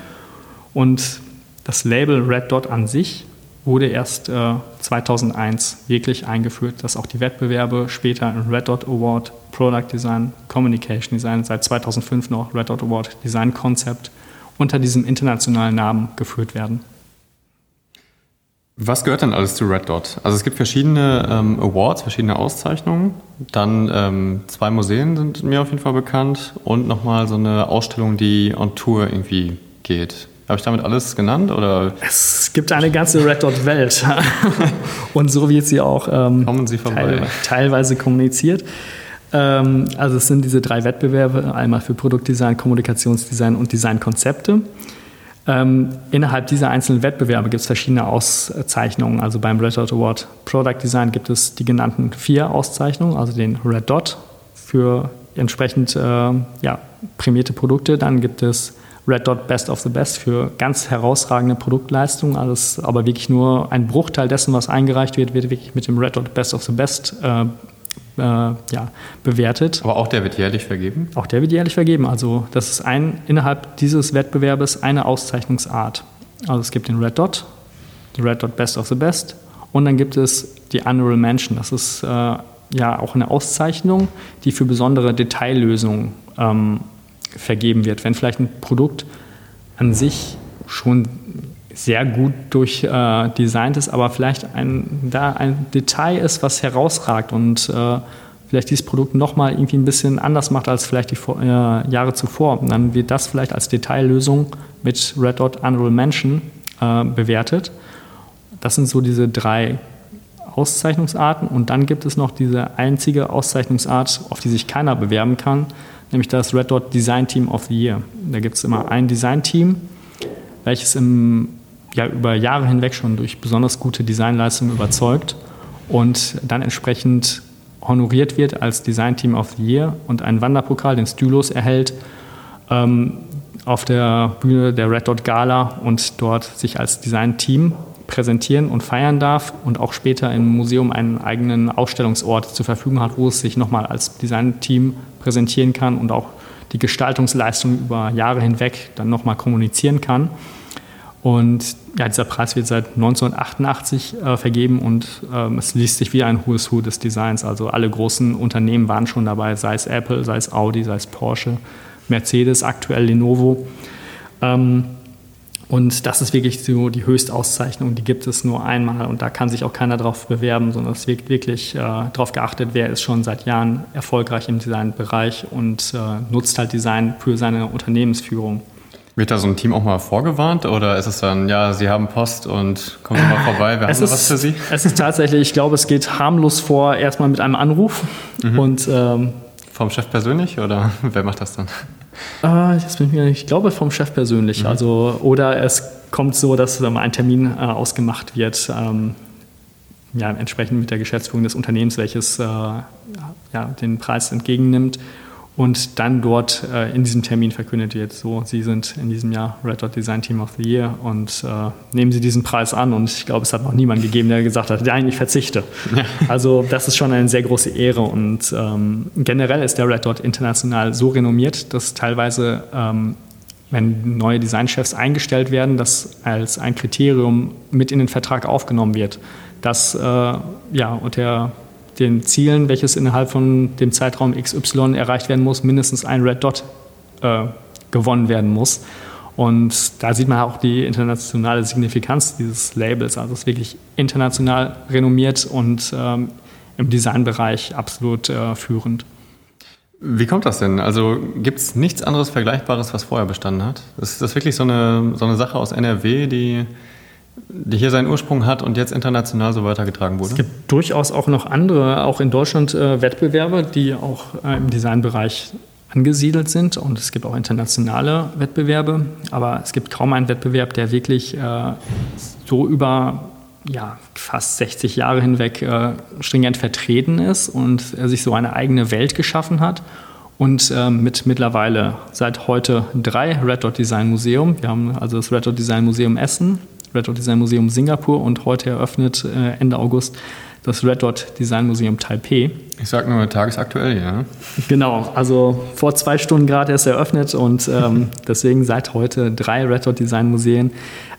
Und das Label Red Dot an sich wurde erst äh, 2001 wirklich eingeführt, dass auch die Wettbewerbe später im Red Dot Award Product Design, Communication Design, seit 2005 noch Red Dot Award Design Concept unter diesem internationalen Namen geführt werden. Was gehört denn alles zu Red Dot? Also es gibt verschiedene ähm, Awards, verschiedene Auszeichnungen. Dann ähm, zwei Museen sind mir auf jeden Fall bekannt und nochmal so eine Ausstellung, die on Tour irgendwie geht. Habe ich damit alles genannt? Oder? Es gibt eine ganze Red Dot Welt. und so wird sie auch ähm, Kommen sie vorbei. Teil, teilweise kommuniziert. Ähm, also es sind diese drei Wettbewerbe, einmal für Produktdesign, Kommunikationsdesign und Designkonzepte. Ähm, innerhalb dieser einzelnen Wettbewerbe gibt es verschiedene Auszeichnungen. Also beim Red Dot Award Product Design gibt es die genannten vier Auszeichnungen, also den Red Dot für entsprechend äh, ja, prämierte Produkte. Dann gibt es Red Dot Best of the Best für ganz herausragende Produktleistungen. Alles, aber wirklich nur ein Bruchteil dessen, was eingereicht wird, wird wirklich mit dem Red Dot Best of the Best äh, äh, ja, bewertet. Aber auch der wird jährlich vergeben? Auch der wird jährlich vergeben. Also das ist ein, innerhalb dieses Wettbewerbes eine Auszeichnungsart. Also es gibt den Red Dot, den Red Dot Best of the Best und dann gibt es die Honorable Mention. Das ist äh, ja auch eine Auszeichnung, die für besondere Detaillösungen ähm, vergeben wird. Wenn vielleicht ein Produkt an sich schon sehr gut durchdesignt äh, ist, aber vielleicht ein, da ein Detail ist, was herausragt und äh, vielleicht dieses Produkt nochmal irgendwie ein bisschen anders macht als vielleicht die äh, Jahre zuvor, dann wird das vielleicht als Detaillösung mit Red Dot Honorable Mention äh, bewertet. Das sind so diese drei Auszeichnungsarten und dann gibt es noch diese einzige Auszeichnungsart, auf die sich keiner bewerben kann, nämlich das Red Dot Design Team of the Year. Da gibt es immer ein Design-Team, welches im, ja, über Jahre hinweg schon durch besonders gute Designleistungen überzeugt und dann entsprechend honoriert wird als Design Team of the Year und einen Wanderpokal, den Stylos, erhält ähm, auf der Bühne der Red Dot Gala und dort sich als Design-Team präsentieren und feiern darf und auch später im Museum einen eigenen Ausstellungsort zur Verfügung hat, wo es sich nochmal als Design-Team präsentieren kann und auch die Gestaltungsleistung über Jahre hinweg dann nochmal kommunizieren kann. Und ja, dieser Preis wird seit 1988 äh, vergeben und ähm, es liest sich wie ein Who's Who des Designs. Also alle großen Unternehmen waren schon dabei, sei es Apple, sei es Audi, sei es Porsche, Mercedes, aktuell Lenovo. Ähm, Und das ist wirklich so die Höchstauszeichnung, die gibt es nur einmal und da kann sich auch keiner darauf bewerben, sondern es wird wirklich äh, darauf geachtet, wer ist schon seit Jahren erfolgreich im Designbereich und äh, nutzt halt Design für seine Unternehmensführung. Wird da so ein Team auch mal vorgewarnt oder ist es dann, ja, Sie haben Post und kommen Sie mal vorbei, wir haben ist, was für Sie? Es ist tatsächlich, ich glaube, es geht harmlos vor, erstmal mit einem Anruf mhm. und ähm, vom Chef persönlich oder wer macht das dann? Äh, ich glaube vom Chef persönlich. Mhm. Also, oder es kommt so, dass ein Termin äh, ausgemacht wird, ähm, ja, entsprechend mit der Geschäftsführung des Unternehmens, welches äh, ja, den Preis entgegennimmt und dann dort äh, in diesem Termin verkündet wird, so, Sie sind in diesem Jahr Red Dot Design Team of the Year und äh, nehmen Sie diesen Preis an. Und ich glaube, es hat noch niemand gegeben, der gesagt hat, nein, ich verzichte. Ja. Also das ist schon eine sehr große Ehre und ähm, generell ist der Red Dot international so renommiert, dass teilweise, ähm, wenn neue Designchefs eingestellt werden, das als ein Kriterium mit in den Vertrag aufgenommen wird, dass äh, ja, und der den Zielen, welches innerhalb von dem Zeitraum XY erreicht werden muss, mindestens ein Red Dot äh, gewonnen werden muss. Und da sieht man auch die internationale Signifikanz dieses Labels. Also es ist wirklich international renommiert und ähm, im Designbereich absolut äh, führend. Wie kommt das denn? Also gibt es nichts anderes Vergleichbares, was vorher bestanden hat? Ist das wirklich so eine, so eine Sache aus NRW, die die hier seinen Ursprung hat und jetzt international so weitergetragen wurde? Es gibt durchaus auch noch andere, auch in Deutschland äh, Wettbewerbe, die auch äh, im Designbereich angesiedelt sind und es gibt auch internationale Wettbewerbe, aber es gibt kaum einen Wettbewerb, der wirklich äh, so über ja, fast 60 Jahre hinweg äh, stringent vertreten ist und sich so eine eigene Welt geschaffen hat und ähm, mit mittlerweile seit heute drei Red Dot Design Museum. Wir haben also das Red Dot Design Museum Essen, Red Dot Design Museum Singapur und heute eröffnet äh, Ende August das Red Dot Design Museum Taipei. Ich sage nur tagesaktuell, ja. Genau, also vor zwei Stunden gerade erst eröffnet und ähm, deswegen seit heute drei Red Dot Design Museen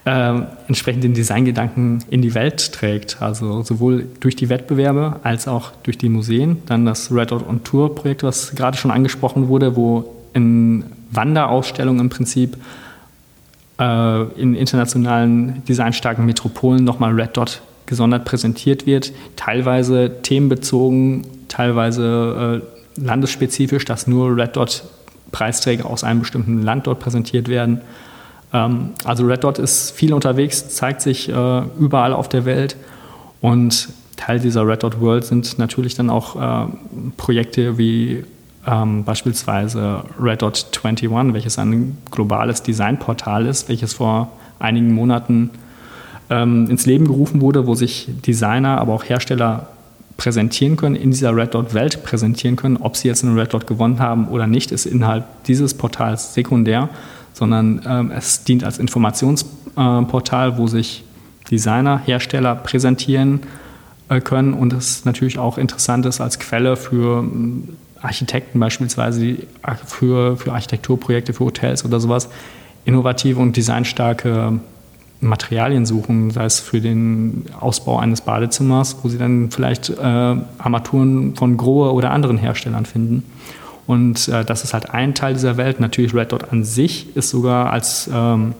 äh, entsprechend den Designgedanken in die Welt trägt. Also sowohl durch die Wettbewerbe als auch durch die Museen. Dann das Red Dot on Tour Projekt, was gerade schon angesprochen wurde, wo in Wanderausstellungen im Prinzip äh, in internationalen designstarken Metropolen nochmal Red Dot gesondert präsentiert wird, teilweise themenbezogen, teilweise äh, landesspezifisch, dass nur Red Dot Preisträger aus einem bestimmten Land dort präsentiert werden. Ähm, also Red Dot ist viel unterwegs, zeigt sich äh, überall auf der Welt und Teil dieser Red Dot World sind natürlich dann auch äh, Projekte wie ähm, beispielsweise Red Dot 21, welches ein globales Designportal ist, welches vor einigen Monaten ähm, ins Leben gerufen wurde, wo sich Designer, aber auch Hersteller präsentieren können, in dieser Red Dot Welt präsentieren können. Ob sie jetzt einen Red Dot gewonnen haben oder nicht, ist innerhalb dieses Portals sekundär, sondern ähm, es dient als Informationsportal, äh, wo sich Designer, Hersteller präsentieren äh, können und es natürlich auch interessant ist als Quelle für Architekten beispielsweise die für, für Architekturprojekte, für Hotels oder sowas innovative und designstarke Materialien suchen, sei es für den Ausbau eines Badezimmers, wo sie dann vielleicht äh, Armaturen von Grohe oder anderen Herstellern finden. Und äh, das ist halt ein Teil dieser Welt. Natürlich Red Dot an sich ist sogar als ähm,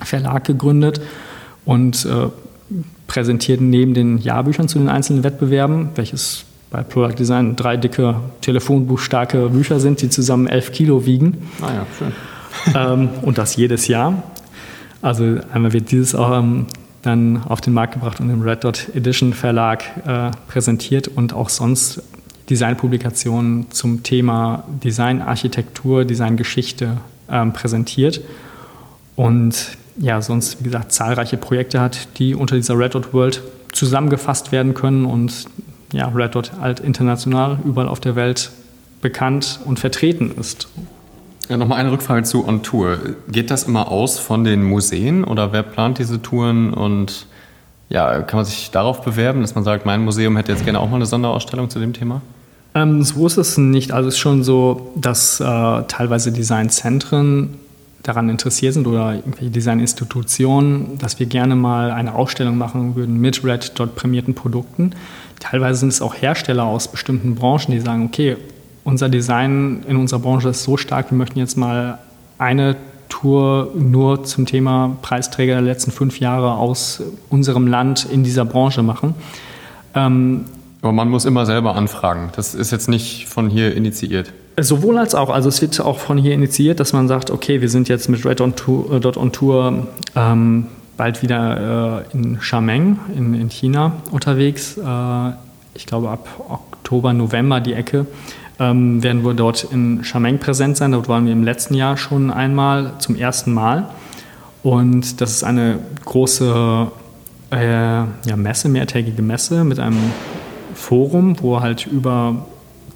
Verlag gegründet und äh, präsentiert neben den Jahrbüchern zu den einzelnen Wettbewerben, welches bei Product Design drei dicke, telefonbuchstarke Bücher sind, die zusammen elf Kilo wiegen. Ah ja, schön. ähm, und das jedes Jahr. Also einmal wird dieses auch ähm, dann auf den Markt gebracht und im Red Dot Edition Verlag äh, präsentiert und auch sonst Designpublikationen zum Thema Designarchitektur, Designgeschichte ähm, präsentiert. Und ja, sonst, wie gesagt, zahlreiche Projekte hat, die unter dieser Red Dot World zusammengefasst werden können und ja, Red Dot halt international überall auf der Welt bekannt und vertreten ist. Ja, Nochmal eine Rückfrage zu On Tour. Geht das immer aus von den Museen oder wer plant diese Touren und ja, kann man sich darauf bewerben, dass man sagt, mein Museum hätte jetzt gerne auch mal eine Sonderausstellung zu dem Thema? Ähm, so ist es nicht. Also es ist schon so, dass äh, teilweise Designzentren daran interessiert sind oder irgendwelche Designinstitutionen, dass wir gerne mal eine Ausstellung machen würden mit Red Dot prämierten Produkten. Teilweise sind es auch Hersteller aus bestimmten Branchen, die sagen, okay, unser Design in unserer Branche ist so stark, wir möchten jetzt mal eine Architektur nur zum Thema Preisträger der letzten fünf Jahre aus unserem Land in dieser Branche machen. Ähm, Aber man muss immer selber anfragen. Das ist jetzt nicht von hier initiiert. Sowohl als auch. Also es wird auch von hier initiiert, dass man sagt, okay, wir sind jetzt mit Red on Tour, äh, Dot on Tour ähm, bald wieder äh, in Xiamen in, in China unterwegs. Äh, ich glaube ab Oktober, November die Ecke ähm, werden wir dort in Xiamen präsent sein. Dort waren wir im letzten Jahr schon einmal zum ersten Mal. Und das ist eine große äh, ja, Messe, mehrtägige Messe mit einem Forum, wo halt über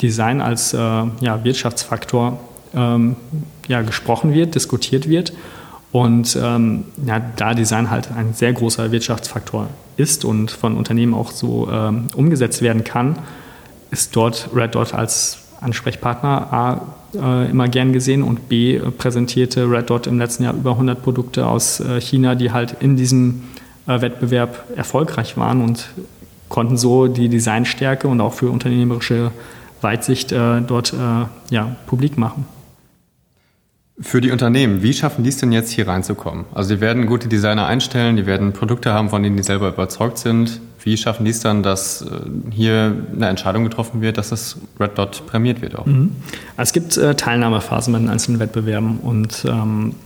Design als äh, ja, Wirtschaftsfaktor ähm, ja, gesprochen wird, diskutiert wird. Und ähm, ja, da Design halt ein sehr großer Wirtschaftsfaktor ist und von Unternehmen auch so ähm, umgesetzt werden kann, ist dort Red Dot als Ansprechpartner A äh, immer gern gesehen und B präsentierte Red Dot im letzten Jahr über 100 Produkte aus äh, China, die halt in diesem äh, Wettbewerb erfolgreich waren und konnten so die Designstärke und auch für unternehmerische Weitsicht äh, dort äh, ja, publik machen. Für die Unternehmen, wie schaffen die es denn jetzt hier reinzukommen? Also die werden gute Designer einstellen, die werden Produkte haben, von denen die selber überzeugt sind. Wie schaffen die es dann, dass äh, hier eine Entscheidung getroffen wird, dass das Red Dot prämiert wird auch? Mhm. Also es gibt äh, Teilnahmephasen bei den einzelnen Wettbewerben und ähm,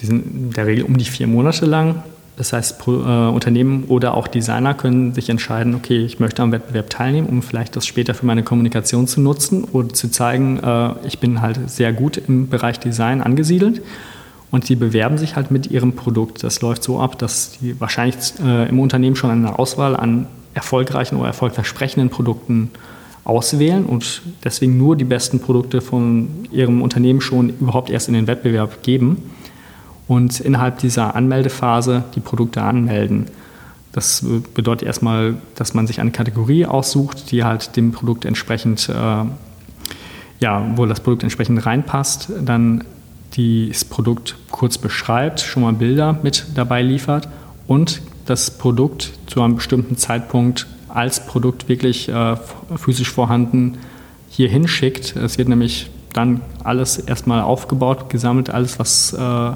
die sind in der Regel um die vier Monate lang. Das heißt, äh, Unternehmen oder auch Designer können sich entscheiden, okay, ich möchte am Wettbewerb teilnehmen, um vielleicht das später für meine Kommunikation zu nutzen oder zu zeigen, äh, ich bin halt sehr gut im Bereich Design angesiedelt. Und die bewerben sich halt mit ihrem Produkt. Das läuft so ab, dass die wahrscheinlich äh, im Unternehmen schon eine Auswahl an erfolgreichen oder erfolgversprechenden Produkten auswählen und deswegen nur die besten Produkte von ihrem Unternehmen schon überhaupt erst in den Wettbewerb geben und innerhalb dieser Anmeldephase die Produkte anmelden. Das bedeutet erstmal, dass man sich eine Kategorie aussucht, die halt dem Produkt entsprechend, äh, ja, wo das Produkt entsprechend reinpasst, dann das Produkt kurz beschreibt, schon mal Bilder mit dabei liefert und das Produkt zu einem bestimmten Zeitpunkt als Produkt wirklich äh, physisch vorhanden hier hinschickt. Es wird nämlich dann alles erstmal aufgebaut, gesammelt, alles, was äh,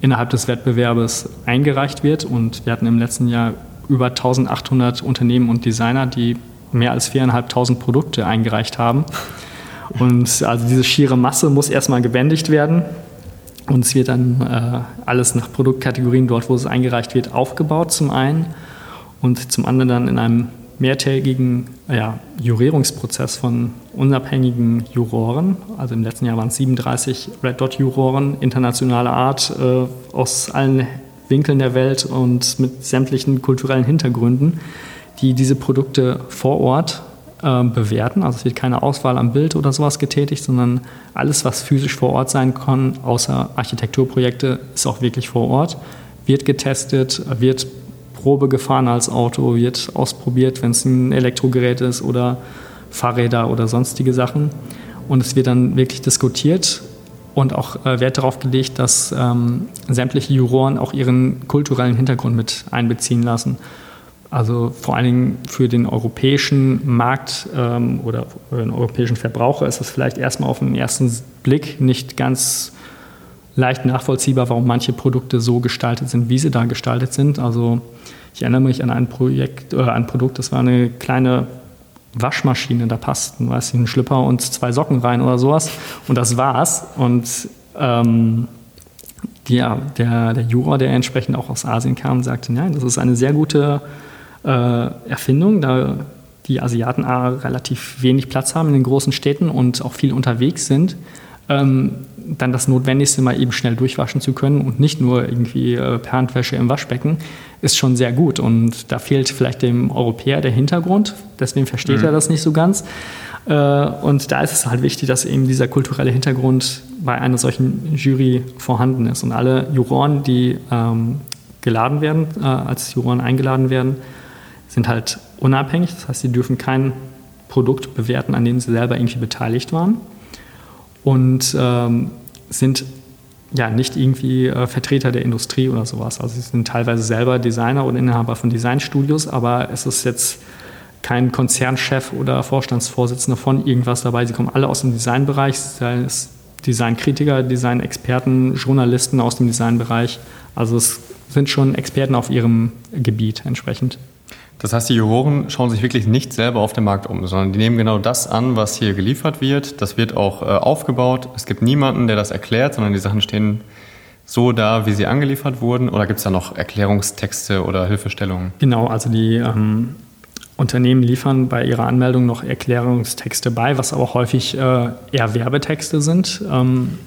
innerhalb des Wettbewerbes eingereicht wird. Und wir hatten im letzten Jahr über 1800 Unternehmen und Designer, die mehr als 4.500 Produkte eingereicht haben. Und also diese schiere Masse muss erstmal gebändigt werden. Und es wird dann äh, alles nach Produktkategorien dort, wo es eingereicht wird, aufgebaut zum einen und zum anderen dann in einem mehrtägigen ja, Jurierungsprozess von unabhängigen Juroren. Also im letzten Jahr waren es 37 Red Dot Juroren internationaler Art äh, aus allen Winkeln der Welt und mit sämtlichen kulturellen Hintergründen, die diese Produkte vor Ort äh, bewerten. Also es wird keine Auswahl am Bild oder sowas getätigt, sondern alles, was physisch vor Ort sein kann, außer Architekturprojekte, ist auch wirklich vor Ort, wird getestet, wird Probe gefahren als Auto, wird ausprobiert, wenn es ein Elektrogerät ist oder Fahrräder oder sonstige Sachen. Und es wird dann wirklich diskutiert und auch äh, Wert darauf gelegt, dass ähm, sämtliche Juroren auch ihren kulturellen Hintergrund mit einbeziehen lassen. Also vor allen Dingen für den europäischen Markt ähm, oder den europäischen Verbraucher ist es vielleicht erstmal auf den ersten Blick nicht ganz leicht nachvollziehbar, warum manche Produkte so gestaltet sind, wie sie da gestaltet sind. Also ich erinnere mich an ein Projekt, äh, ein Produkt, das war eine kleine Waschmaschine, da passten, weiß ich, ein Schlipper und zwei Socken rein oder sowas. Und das war's. Und ähm, ja, der, der Juror, der entsprechend auch aus Asien kam, sagte, nein, das ist eine sehr gute äh, Erfindung, da die Asiaten relativ wenig Platz haben in den großen Städten und auch viel unterwegs sind ähm, dann das Notwendigste mal eben schnell durchwaschen zu können und nicht nur irgendwie äh, per Handwäsche im Waschbecken, ist schon sehr gut. Und da fehlt vielleicht dem Europäer der Hintergrund, deswegen versteht mhm. er das nicht so ganz. Äh, und da ist es halt wichtig, dass eben dieser kulturelle Hintergrund bei einer solchen Jury vorhanden ist. Und alle Juroren, die ähm, geladen werden, äh, als Juroren eingeladen werden, sind halt unabhängig. Das heißt, sie dürfen kein Produkt bewerten, an dem sie selber irgendwie beteiligt waren und ähm, sind ja nicht irgendwie äh, Vertreter der Industrie oder sowas. Also sie sind teilweise selber Designer und Inhaber von Designstudios, aber es ist jetzt kein Konzernchef oder Vorstandsvorsitzender von irgendwas dabei. Sie kommen alle aus dem Designbereich, sei es Designkritiker, Designexperten, Journalisten aus dem Designbereich. Also es sind schon Experten auf ihrem Gebiet entsprechend. Das heißt, die Juroren schauen sich wirklich nicht selber auf dem Markt um, sondern die nehmen genau das an, was hier geliefert wird. Das wird auch äh, aufgebaut. Es gibt niemanden, der das erklärt, sondern die Sachen stehen so da, wie sie angeliefert wurden? Oder gibt es da noch Erklärungstexte oder Hilfestellungen? Genau, also die ähm, Unternehmen liefern bei ihrer Anmeldung noch Erklärungstexte bei, was aber häufig äh, eher Werbetexte sind. Ähm,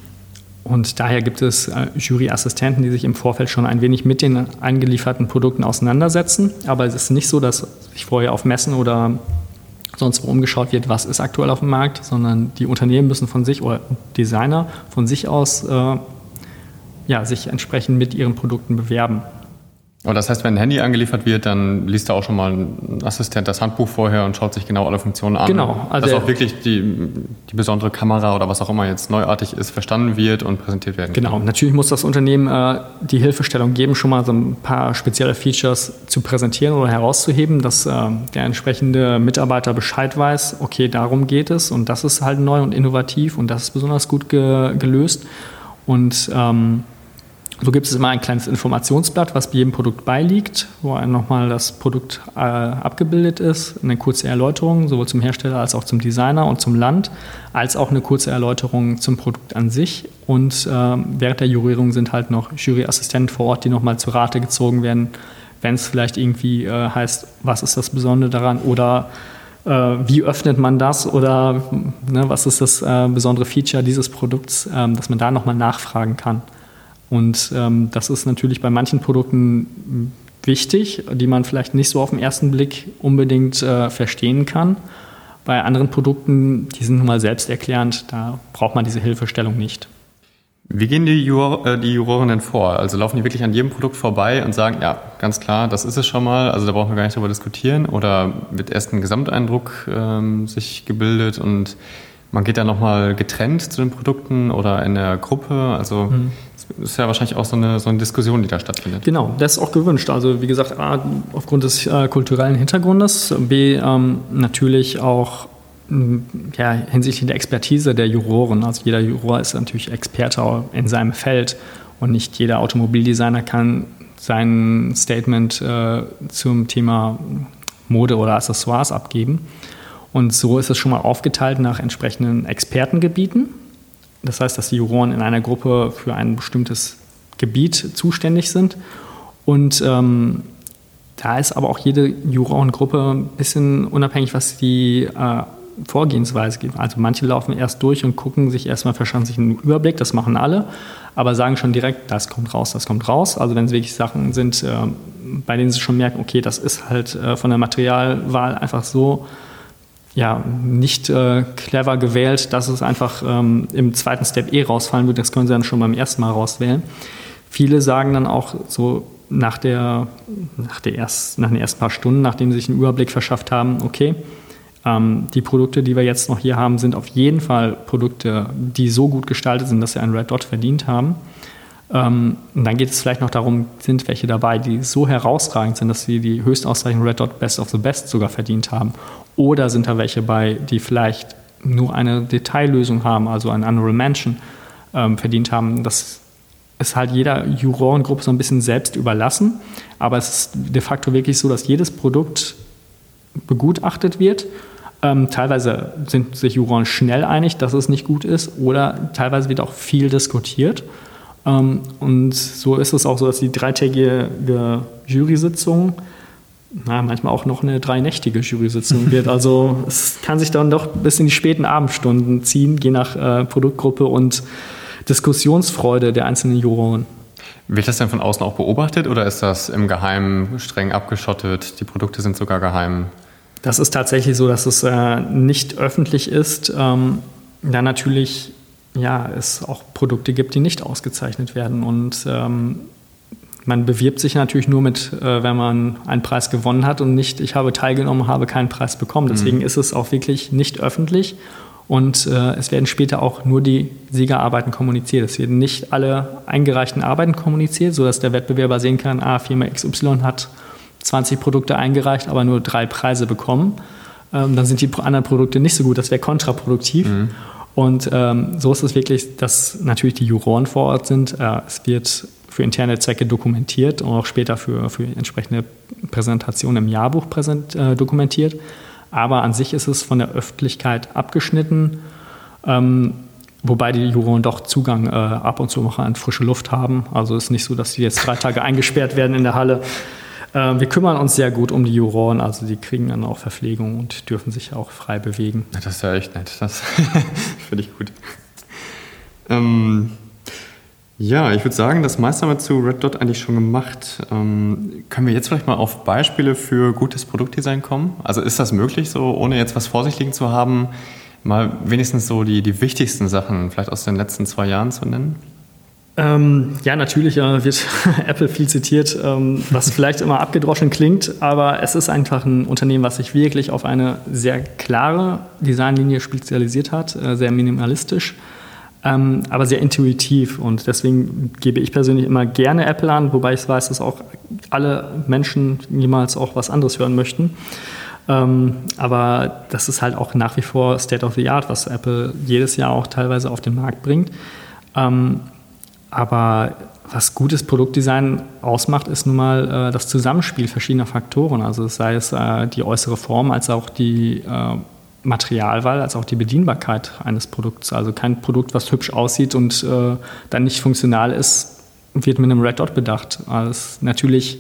und daher gibt es äh, Juryassistenten, die sich im Vorfeld schon ein wenig mit den eingelieferten Produkten auseinandersetzen. Aber es ist nicht so, dass sich vorher auf Messen oder sonst wo umgeschaut wird, was ist aktuell auf dem Markt, sondern die Unternehmen müssen von sich oder Designer von sich aus äh, ja, sich entsprechend mit ihren Produkten bewerben. Und das heißt, wenn ein Handy angeliefert wird, dann liest da auch schon mal ein Assistent das Handbuch vorher und schaut sich genau alle Funktionen an. Genau. Also dass auch wirklich die, die besondere Kamera oder was auch immer jetzt neuartig ist, verstanden wird und präsentiert werden Genau. Natürlich muss das Unternehmen äh, die Hilfestellung geben, schon mal so ein paar spezielle Features zu präsentieren oder herauszuheben, dass äh, der entsprechende Mitarbeiter Bescheid weiß, okay, darum geht es und das ist halt neu und innovativ und das ist besonders gut ge gelöst. Und ähm, so gibt es immer ein kleines Informationsblatt, was bei jedem Produkt beiliegt, wo nochmal das Produkt äh, abgebildet ist, eine kurze Erläuterung, sowohl zum Hersteller als auch zum Designer und zum Land, als auch eine kurze Erläuterung zum Produkt an sich. Und äh, während der Jurierung sind halt noch Juryassistenten vor Ort, die nochmal zur Rate gezogen werden, wenn es vielleicht irgendwie äh, heißt, was ist das Besondere daran oder äh, wie öffnet man das oder ne, was ist das äh, besondere Feature dieses Produkts, ähm, dass man da nochmal nachfragen kann. Und ähm, das ist natürlich bei manchen Produkten wichtig, die man vielleicht nicht so auf den ersten Blick unbedingt äh, verstehen kann. Bei anderen Produkten, die sind nun mal selbsterklärend, da braucht man diese Hilfestellung nicht. Wie gehen die, Juror, äh, die Juroren denn vor? Also laufen die wirklich an jedem Produkt vorbei und sagen, ja, ganz klar, das ist es schon mal, also da brauchen wir gar nicht drüber diskutieren? Oder wird erst ein Gesamteindruck ähm, sich gebildet und man geht dann nochmal getrennt zu den Produkten oder in der Gruppe? Also mhm. Das ist ja wahrscheinlich auch so eine, so eine Diskussion, die da stattfindet. Genau, das ist auch gewünscht. Also wie gesagt, A, aufgrund des äh, kulturellen Hintergrundes, B, ähm, natürlich auch ja, hinsichtlich der Expertise der Juroren. Also jeder Juror ist natürlich Experte in seinem Feld und nicht jeder Automobildesigner kann sein Statement äh, zum Thema Mode oder Accessoires abgeben. Und so ist es schon mal aufgeteilt nach entsprechenden Expertengebieten. Das heißt, dass die Juroren in einer Gruppe für ein bestimmtes Gebiet zuständig sind. Und ähm, da ist aber auch jede Jurorengruppe ein bisschen unabhängig, was die äh, Vorgehensweise gibt. Also manche laufen erst durch und gucken sich erstmal, verschaffen sich einen Überblick, das machen alle, aber sagen schon direkt, das kommt raus, das kommt raus. Also wenn es wirklich Sachen sind, äh, bei denen sie schon merken, okay, das ist halt äh, von der Materialwahl einfach so ja, nicht äh, clever gewählt, dass es einfach ähm, im zweiten Step eh rausfallen wird. Das können sie dann schon beim ersten Mal rauswählen. Viele sagen dann auch so nach, der, nach, der erst, nach den ersten paar Stunden, nachdem sie sich einen Überblick verschafft haben, okay, ähm, die Produkte, die wir jetzt noch hier haben, sind auf jeden Fall Produkte, die so gut gestaltet sind, dass sie einen Red Dot verdient haben. Ähm, und dann geht es vielleicht noch darum, sind welche dabei, die so herausragend sind, dass sie die höchstausreichende Red Dot Best of the Best sogar verdient haben. Oder sind da welche bei, die vielleicht nur eine Detaillösung haben, also ein Honorable Mention ähm, verdient haben. Das ist halt jeder Jurorengruppe so ein bisschen selbst überlassen. Aber es ist de facto wirklich so, dass jedes Produkt begutachtet wird. Ähm, teilweise sind sich Juroren schnell einig, dass es nicht gut ist, oder teilweise wird auch viel diskutiert. Ähm, und so ist es auch so, dass die dreitägige Jury-Sitzung na, manchmal auch noch eine dreinächtige Jury-Sitzung wird. Also es kann sich dann doch bis in die späten Abendstunden ziehen, je nach äh, Produktgruppe und Diskussionsfreude der einzelnen Juroren. Wird das denn von außen auch beobachtet oder ist das im Geheimen streng abgeschottet? Die Produkte sind sogar geheim? Das ist tatsächlich so, dass es äh, nicht öffentlich ist. Ähm, da natürlich ja, es auch Produkte gibt, die nicht ausgezeichnet werden. Und ähm, man bewirbt sich natürlich nur mit, äh, wenn man einen Preis gewonnen hat und nicht, ich habe teilgenommen, habe keinen Preis bekommen. Deswegen mhm. ist es auch wirklich nicht öffentlich. Und äh, es werden später auch nur die Siegerarbeiten kommuniziert. Es werden nicht alle eingereichten Arbeiten kommuniziert, sodass der Wettbewerber sehen kann, ah, Firma XY hat 20 Produkte eingereicht, aber nur drei Preise bekommen. Ähm, dann sind die anderen Produkte nicht so gut. Das wäre kontraproduktiv. Mhm. Und ähm, so ist es wirklich, dass natürlich die Juroren vor Ort sind. Äh, es wird für interne Zwecke dokumentiert und auch später für, für entsprechende Präsentationen im Jahrbuch präsent, äh, dokumentiert. Aber an sich ist es von der Öffentlichkeit abgeschnitten, ähm, wobei die Juroren doch Zugang äh, ab und zu noch an frische Luft haben. Also es ist nicht so, dass sie jetzt drei Tage eingesperrt werden in der Halle. Äh, wir kümmern uns sehr gut um die Juroren, also die kriegen dann auch Verpflegung und dürfen sich auch frei bewegen. Das ist ja echt nett, das finde ich gut. Ähm, ja, ich würde sagen, das meiste haben wir zu Red Dot eigentlich schon gemacht. Ähm, können wir jetzt vielleicht mal auf Beispiele für gutes Produktdesign kommen? Also ist das möglich, so ohne jetzt was vor sich liegen zu haben, mal wenigstens so die, die wichtigsten Sachen vielleicht aus den letzten zwei Jahren zu nennen? Ähm, ja, natürlich äh, wird Apple viel zitiert, ähm, was vielleicht immer abgedroschen klingt, aber es ist einfach ein Unternehmen, was sich wirklich auf eine sehr klare Designlinie spezialisiert hat, äh, sehr minimalistisch, ähm, aber sehr intuitiv. Und deswegen gebe ich persönlich immer gerne Apple an, wobei ich weiß, dass auch alle Menschen niemals auch was anderes hören möchten. Ähm, aber das ist halt auch nach wie vor State of the Art, was Apple jedes Jahr auch teilweise auf den Markt bringt. Aber was gutes Produktdesign ausmacht, ist nun mal äh, das Zusammenspiel verschiedener Faktoren. Also sei es äh, die äußere Form, als auch die äh, Materialwahl, als auch die Bedienbarkeit eines Produkts. Also kein Produkt, was hübsch aussieht und äh, dann nicht funktional ist, wird mit einem Red Dot bedacht. Also natürlich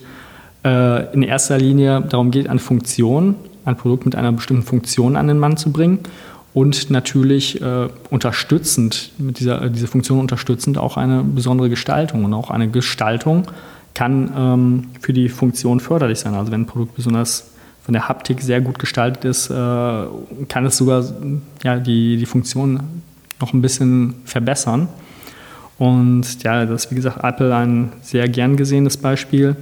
äh, in erster Linie darum geht, eine Funktion, ein Produkt mit einer bestimmten Funktion an den Mann zu bringen und natürlich äh, unterstützend, mit dieser äh, diese Funktion unterstützend auch eine besondere Gestaltung. Und auch eine Gestaltung kann ähm, für die Funktion förderlich sein. Also wenn ein Produkt besonders von der Haptik sehr gut gestaltet ist, äh, kann es sogar ja, die, die Funktion noch ein bisschen verbessern. Und ja, das ist wie gesagt Apple ein sehr gern gesehenes Beispiel.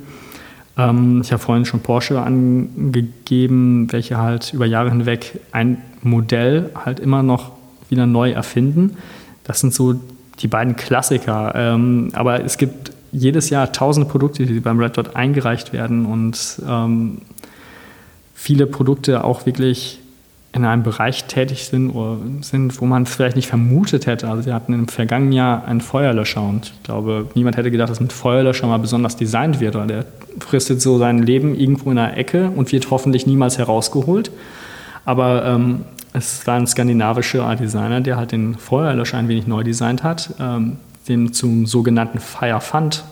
Ähm, ich habe vorhin schon Porsche angegeben, welche halt über Jahre hinweg ein Modell halt immer noch wieder neu erfinden. Das sind so die beiden Klassiker. Ähm, aber es gibt jedes Jahr tausende Produkte, die beim Red Dot eingereicht werden und ähm, viele Produkte auch wirklich in einem Bereich tätig sind, sind, wo man es vielleicht nicht vermutet hätte. Also wir hatten im vergangenen Jahr einen Feuerlöscher und ich glaube, niemand hätte gedacht, dass mit Feuerlöscher mal besonders designt wird. Oder der fristet so sein Leben irgendwo in einer Ecke und wird hoffentlich niemals herausgeholt. Aber ähm, es war ein skandinavischer Designer, der halt den Feuerlöscher ein wenig neu designt hat, ähm, den zum sogenannten Fire Fund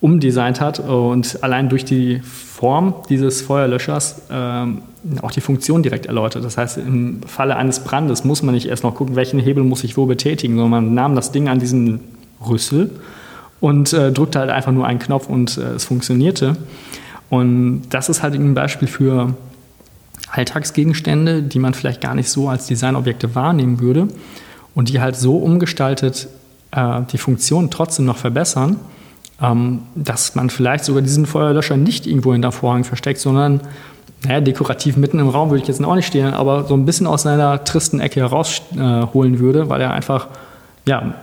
umdesignt hat und allein durch die Form dieses Feuerlöschers ähm, auch die Funktion direkt erläutert. Das heißt, im Falle eines Brandes muss man nicht erst noch gucken, welchen Hebel muss ich wo betätigen, sondern man nahm das Ding an diesen Rüssel und äh, drückte halt einfach nur einen Knopf und äh, es funktionierte. Und das ist halt ein Beispiel für Alltagsgegenstände, die man vielleicht gar nicht so als Designobjekte wahrnehmen würde und die halt so umgestaltet äh, die Funktion trotzdem noch verbessern, ähm, dass man vielleicht sogar diesen Feuerlöscher nicht irgendwo in der Vorhang versteckt, sondern naja, dekorativ mitten im Raum würde ich jetzt auch nicht stehen, aber so ein bisschen aus seiner tristen Ecke herausholen äh, würde, weil er einfach ja,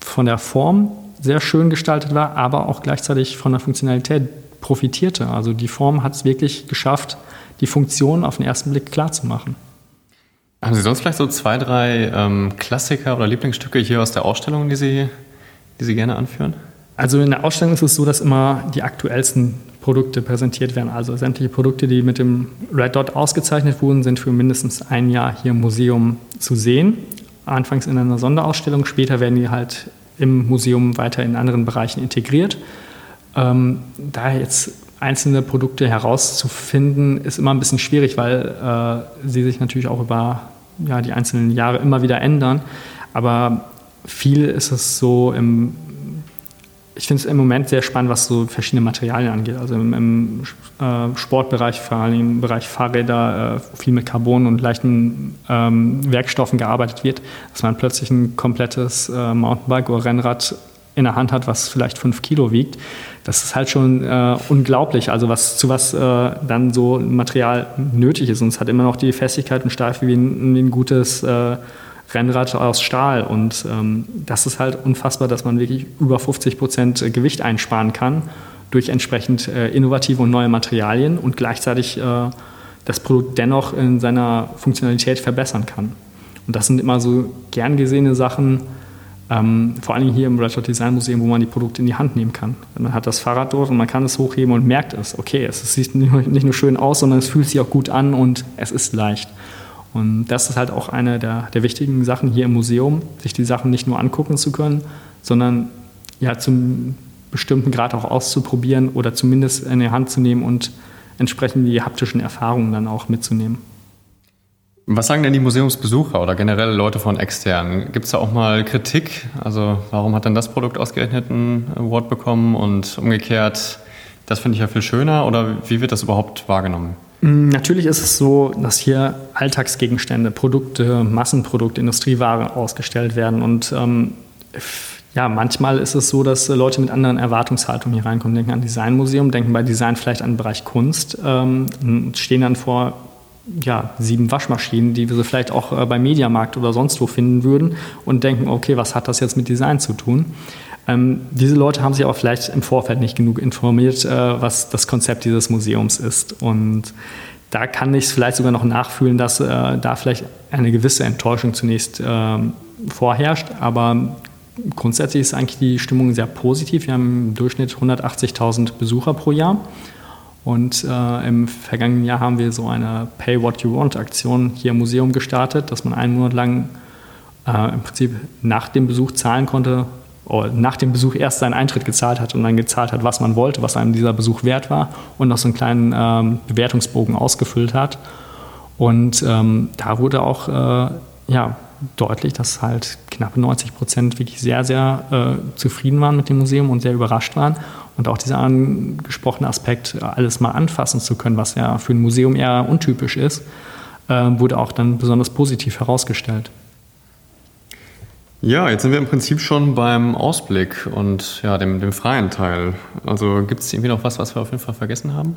von der Form sehr schön gestaltet war, aber auch gleichzeitig von der Funktionalität profitierte. Also die Form hat es wirklich geschafft, die Funktion auf den ersten Blick klar zu machen. Haben Sie sonst vielleicht so zwei, drei ähm, Klassiker oder Lieblingsstücke hier aus der Ausstellung, die Sie, die Sie gerne anführen? Also in der Ausstellung ist es so, dass immer die aktuellsten Produkte präsentiert werden. Also sämtliche Produkte, die mit dem Red Dot ausgezeichnet wurden, sind für mindestens ein Jahr hier im Museum zu sehen. Anfangs in einer Sonderausstellung, später werden die halt im Museum weiter in anderen Bereichen integriert. Ähm, da jetzt einzelne Produkte herauszufinden, ist immer ein bisschen schwierig, weil äh, sie sich natürlich auch über ja, die einzelnen Jahre immer wieder ändern. Aber viel ist es so im ich finde es im Moment sehr spannend, was so verschiedene Materialien angeht. Also im, im äh, Sportbereich, vor allem im Bereich Fahrräder, äh, viel mit Carbon und leichten ähm, Werkstoffen gearbeitet wird, dass man plötzlich ein komplettes äh, Mountainbike oder Rennrad in der Hand hat, was vielleicht fünf Kilo wiegt. Das ist halt schon äh, unglaublich, also was, zu was äh, dann so Material nötig ist. Und es hat immer noch die Festigkeit und Steife wie ein, ein gutes äh, Rennrad aus Stahl. Und ähm, das ist halt unfassbar, dass man wirklich über 50 Prozent Gewicht einsparen kann durch entsprechend äh, innovative und neue Materialien und gleichzeitig äh, das Produkt dennoch in seiner Funktionalität verbessern kann. Und das sind immer so gern gesehene Sachen, ähm, vor allem hier im Dot Design Museum, wo man die Produkte in die Hand nehmen kann. Man hat das Fahrrad dort und man kann es hochheben und merkt es. Okay, es sieht nicht nur schön aus, sondern es fühlt sich auch gut an und es ist leicht. Und das ist halt auch eine der, der wichtigen Sachen hier im Museum, sich die Sachen nicht nur angucken zu können, sondern ja zum bestimmten Grad auch auszuprobieren oder zumindest in die Hand zu nehmen und entsprechend die haptischen Erfahrungen dann auch mitzunehmen. Was sagen denn die Museumsbesucher oder generell Leute von externen? Gibt es da auch mal Kritik? Also warum hat denn das Produkt ausgerechnet einen Award bekommen und umgekehrt, das finde ich ja viel schöner oder wie wird das überhaupt wahrgenommen? Mm, natürlich ist es so, dass hier Alltagsgegenstände, Produkte, Massenprodukte, Industrieware ausgestellt werden und ähm, ja, manchmal ist es so, dass Leute mit anderen Erwartungshaltungen hier reinkommen, denken an Designmuseum, denken bei Design vielleicht an den Bereich Kunst, ähm, stehen dann vor ja, sieben Waschmaschinen, die wir so vielleicht auch äh, beim Mediamarkt oder sonst wo finden würden und denken, okay, was hat das jetzt mit Design zu tun? Ähm, diese Leute haben sich aber vielleicht im Vorfeld nicht genug informiert, äh, was das Konzept dieses Museums ist. Und da kann ich es vielleicht sogar noch nachfühlen, dass äh, da vielleicht eine gewisse Enttäuschung zunächst äh, vorherrscht. Aber grundsätzlich ist eigentlich die Stimmung sehr positiv. Wir haben im Durchschnitt 180.000 Besucher pro Jahr. Und äh, im vergangenen Jahr haben wir so eine Pay What You Want Aktion hier im Museum gestartet, dass man einen Monat lang äh, im Prinzip nach dem Besuch zahlen konnte, oder nach dem Besuch erst seinen Eintritt gezahlt hat und dann gezahlt hat, was man wollte, was einem dieser Besuch wert war und noch so einen kleinen ähm, Bewertungsbogen ausgefüllt hat. Und ähm, da wurde auch äh, ja, deutlich, dass halt knapp 90 Prozent wirklich sehr, sehr äh, zufrieden waren mit dem Museum und sehr überrascht waren. Und auch dieser angesprochene Aspekt, alles mal anfassen zu können, was ja für ein Museum eher untypisch ist, äh, wurde auch dann besonders positiv herausgestellt. Ja, jetzt sind wir im Prinzip schon beim Ausblick und ja, dem, dem freien Teil. Also gibt es irgendwie noch was, was wir auf jeden Fall vergessen haben?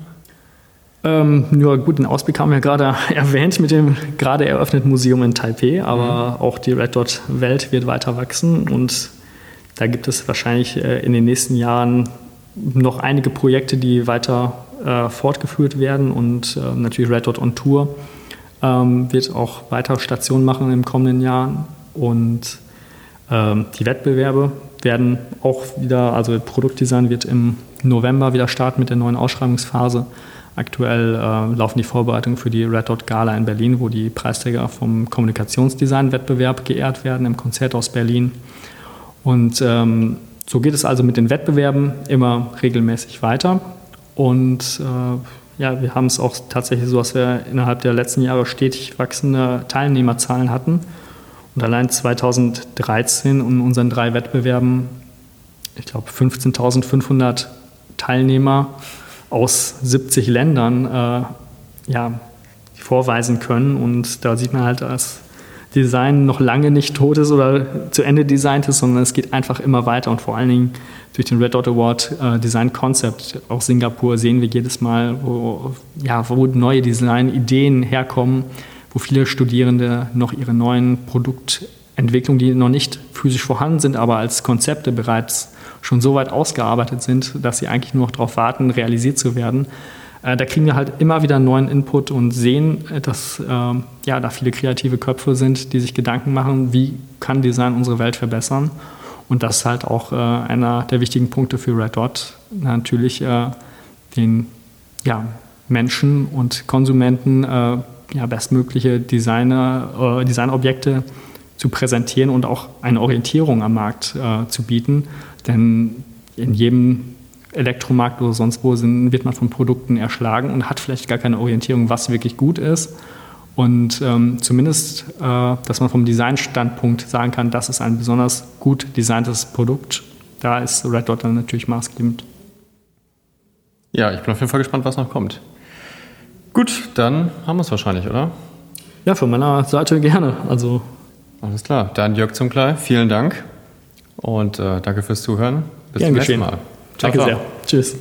Ähm, ja, gut, den Ausblick haben wir gerade erwähnt mit dem gerade eröffneten Museum in Taipei, aber mhm. auch die Red Dot Welt wird weiter wachsen und da gibt es wahrscheinlich äh, in den nächsten Jahren noch einige Projekte, die weiter äh, fortgeführt werden und äh, natürlich Red Dot on Tour ähm, wird auch weiter Stationen machen im kommenden Jahr und ähm, die Wettbewerbe werden auch wieder, also Produktdesign wird im November wieder starten mit der neuen Ausschreibungsphase. Aktuell äh, laufen die Vorbereitungen für die Red Dot Gala in Berlin, wo die Preisträger vom Kommunikationsdesign-Wettbewerb geehrt werden im Konzert aus Berlin. Und ähm, so geht es also mit den Wettbewerben immer regelmäßig weiter. Und äh, ja, wir haben es auch tatsächlich so, dass wir innerhalb der letzten Jahre stetig wachsende Teilnehmerzahlen hatten. Und allein 2013 in unseren drei Wettbewerben, ich glaube 15.500 Teilnehmer aus 70 Ländern äh, ja, vorweisen können. Und da sieht man halt, dass Design noch lange nicht tot ist oder zu Ende designt ist, sondern es geht einfach immer weiter. Und vor allen Dingen durch den Red Dot Award äh, Design Concept, auch Singapur, sehen wir jedes Mal, wo, ja, wo neue Design-Ideen herkommen wo viele Studierende noch ihre neuen Produktentwicklungen, die noch nicht physisch vorhanden sind, aber als Konzepte bereits schon so weit ausgearbeitet sind, dass sie eigentlich nur noch darauf warten, realisiert zu werden. Äh, da kriegen wir halt immer wieder neuen Input und sehen, äh, dass äh, ja, da viele kreative Köpfe sind, die sich Gedanken machen, wie kann Design unsere Welt verbessern. Und das ist halt auch einer der wichtigen Punkte für Red Dot, natürlich den ja, Menschen und Konsumenten ja, bestmögliche Designer, äh, Designobjekte zu präsentieren und auch eine Orientierung am Markt äh, zu bieten. Denn in jedem Elektromarkt oder sonst wo sind, wird man von Produkten erschlagen und hat vielleicht gar keine Orientierung, was wirklich gut ist. Und ähm, zumindest, äh, dass man vom Designstandpunkt sagen kann, das ist ein besonders gut designtes Produkt, da ist Red Dot dann natürlich maßgebend. Ja, ich bin auf jeden Fall gespannt, was noch kommt. Gut, dann haben wir es wahrscheinlich, oder? Ja, von meiner Seite gerne. Also Alles klar. Dann Jörg Zumklei, vielen Dank und äh, danke fürs Zuhören. Bis zum nächsten Mal. Danke ciao. sehr. Tschüss.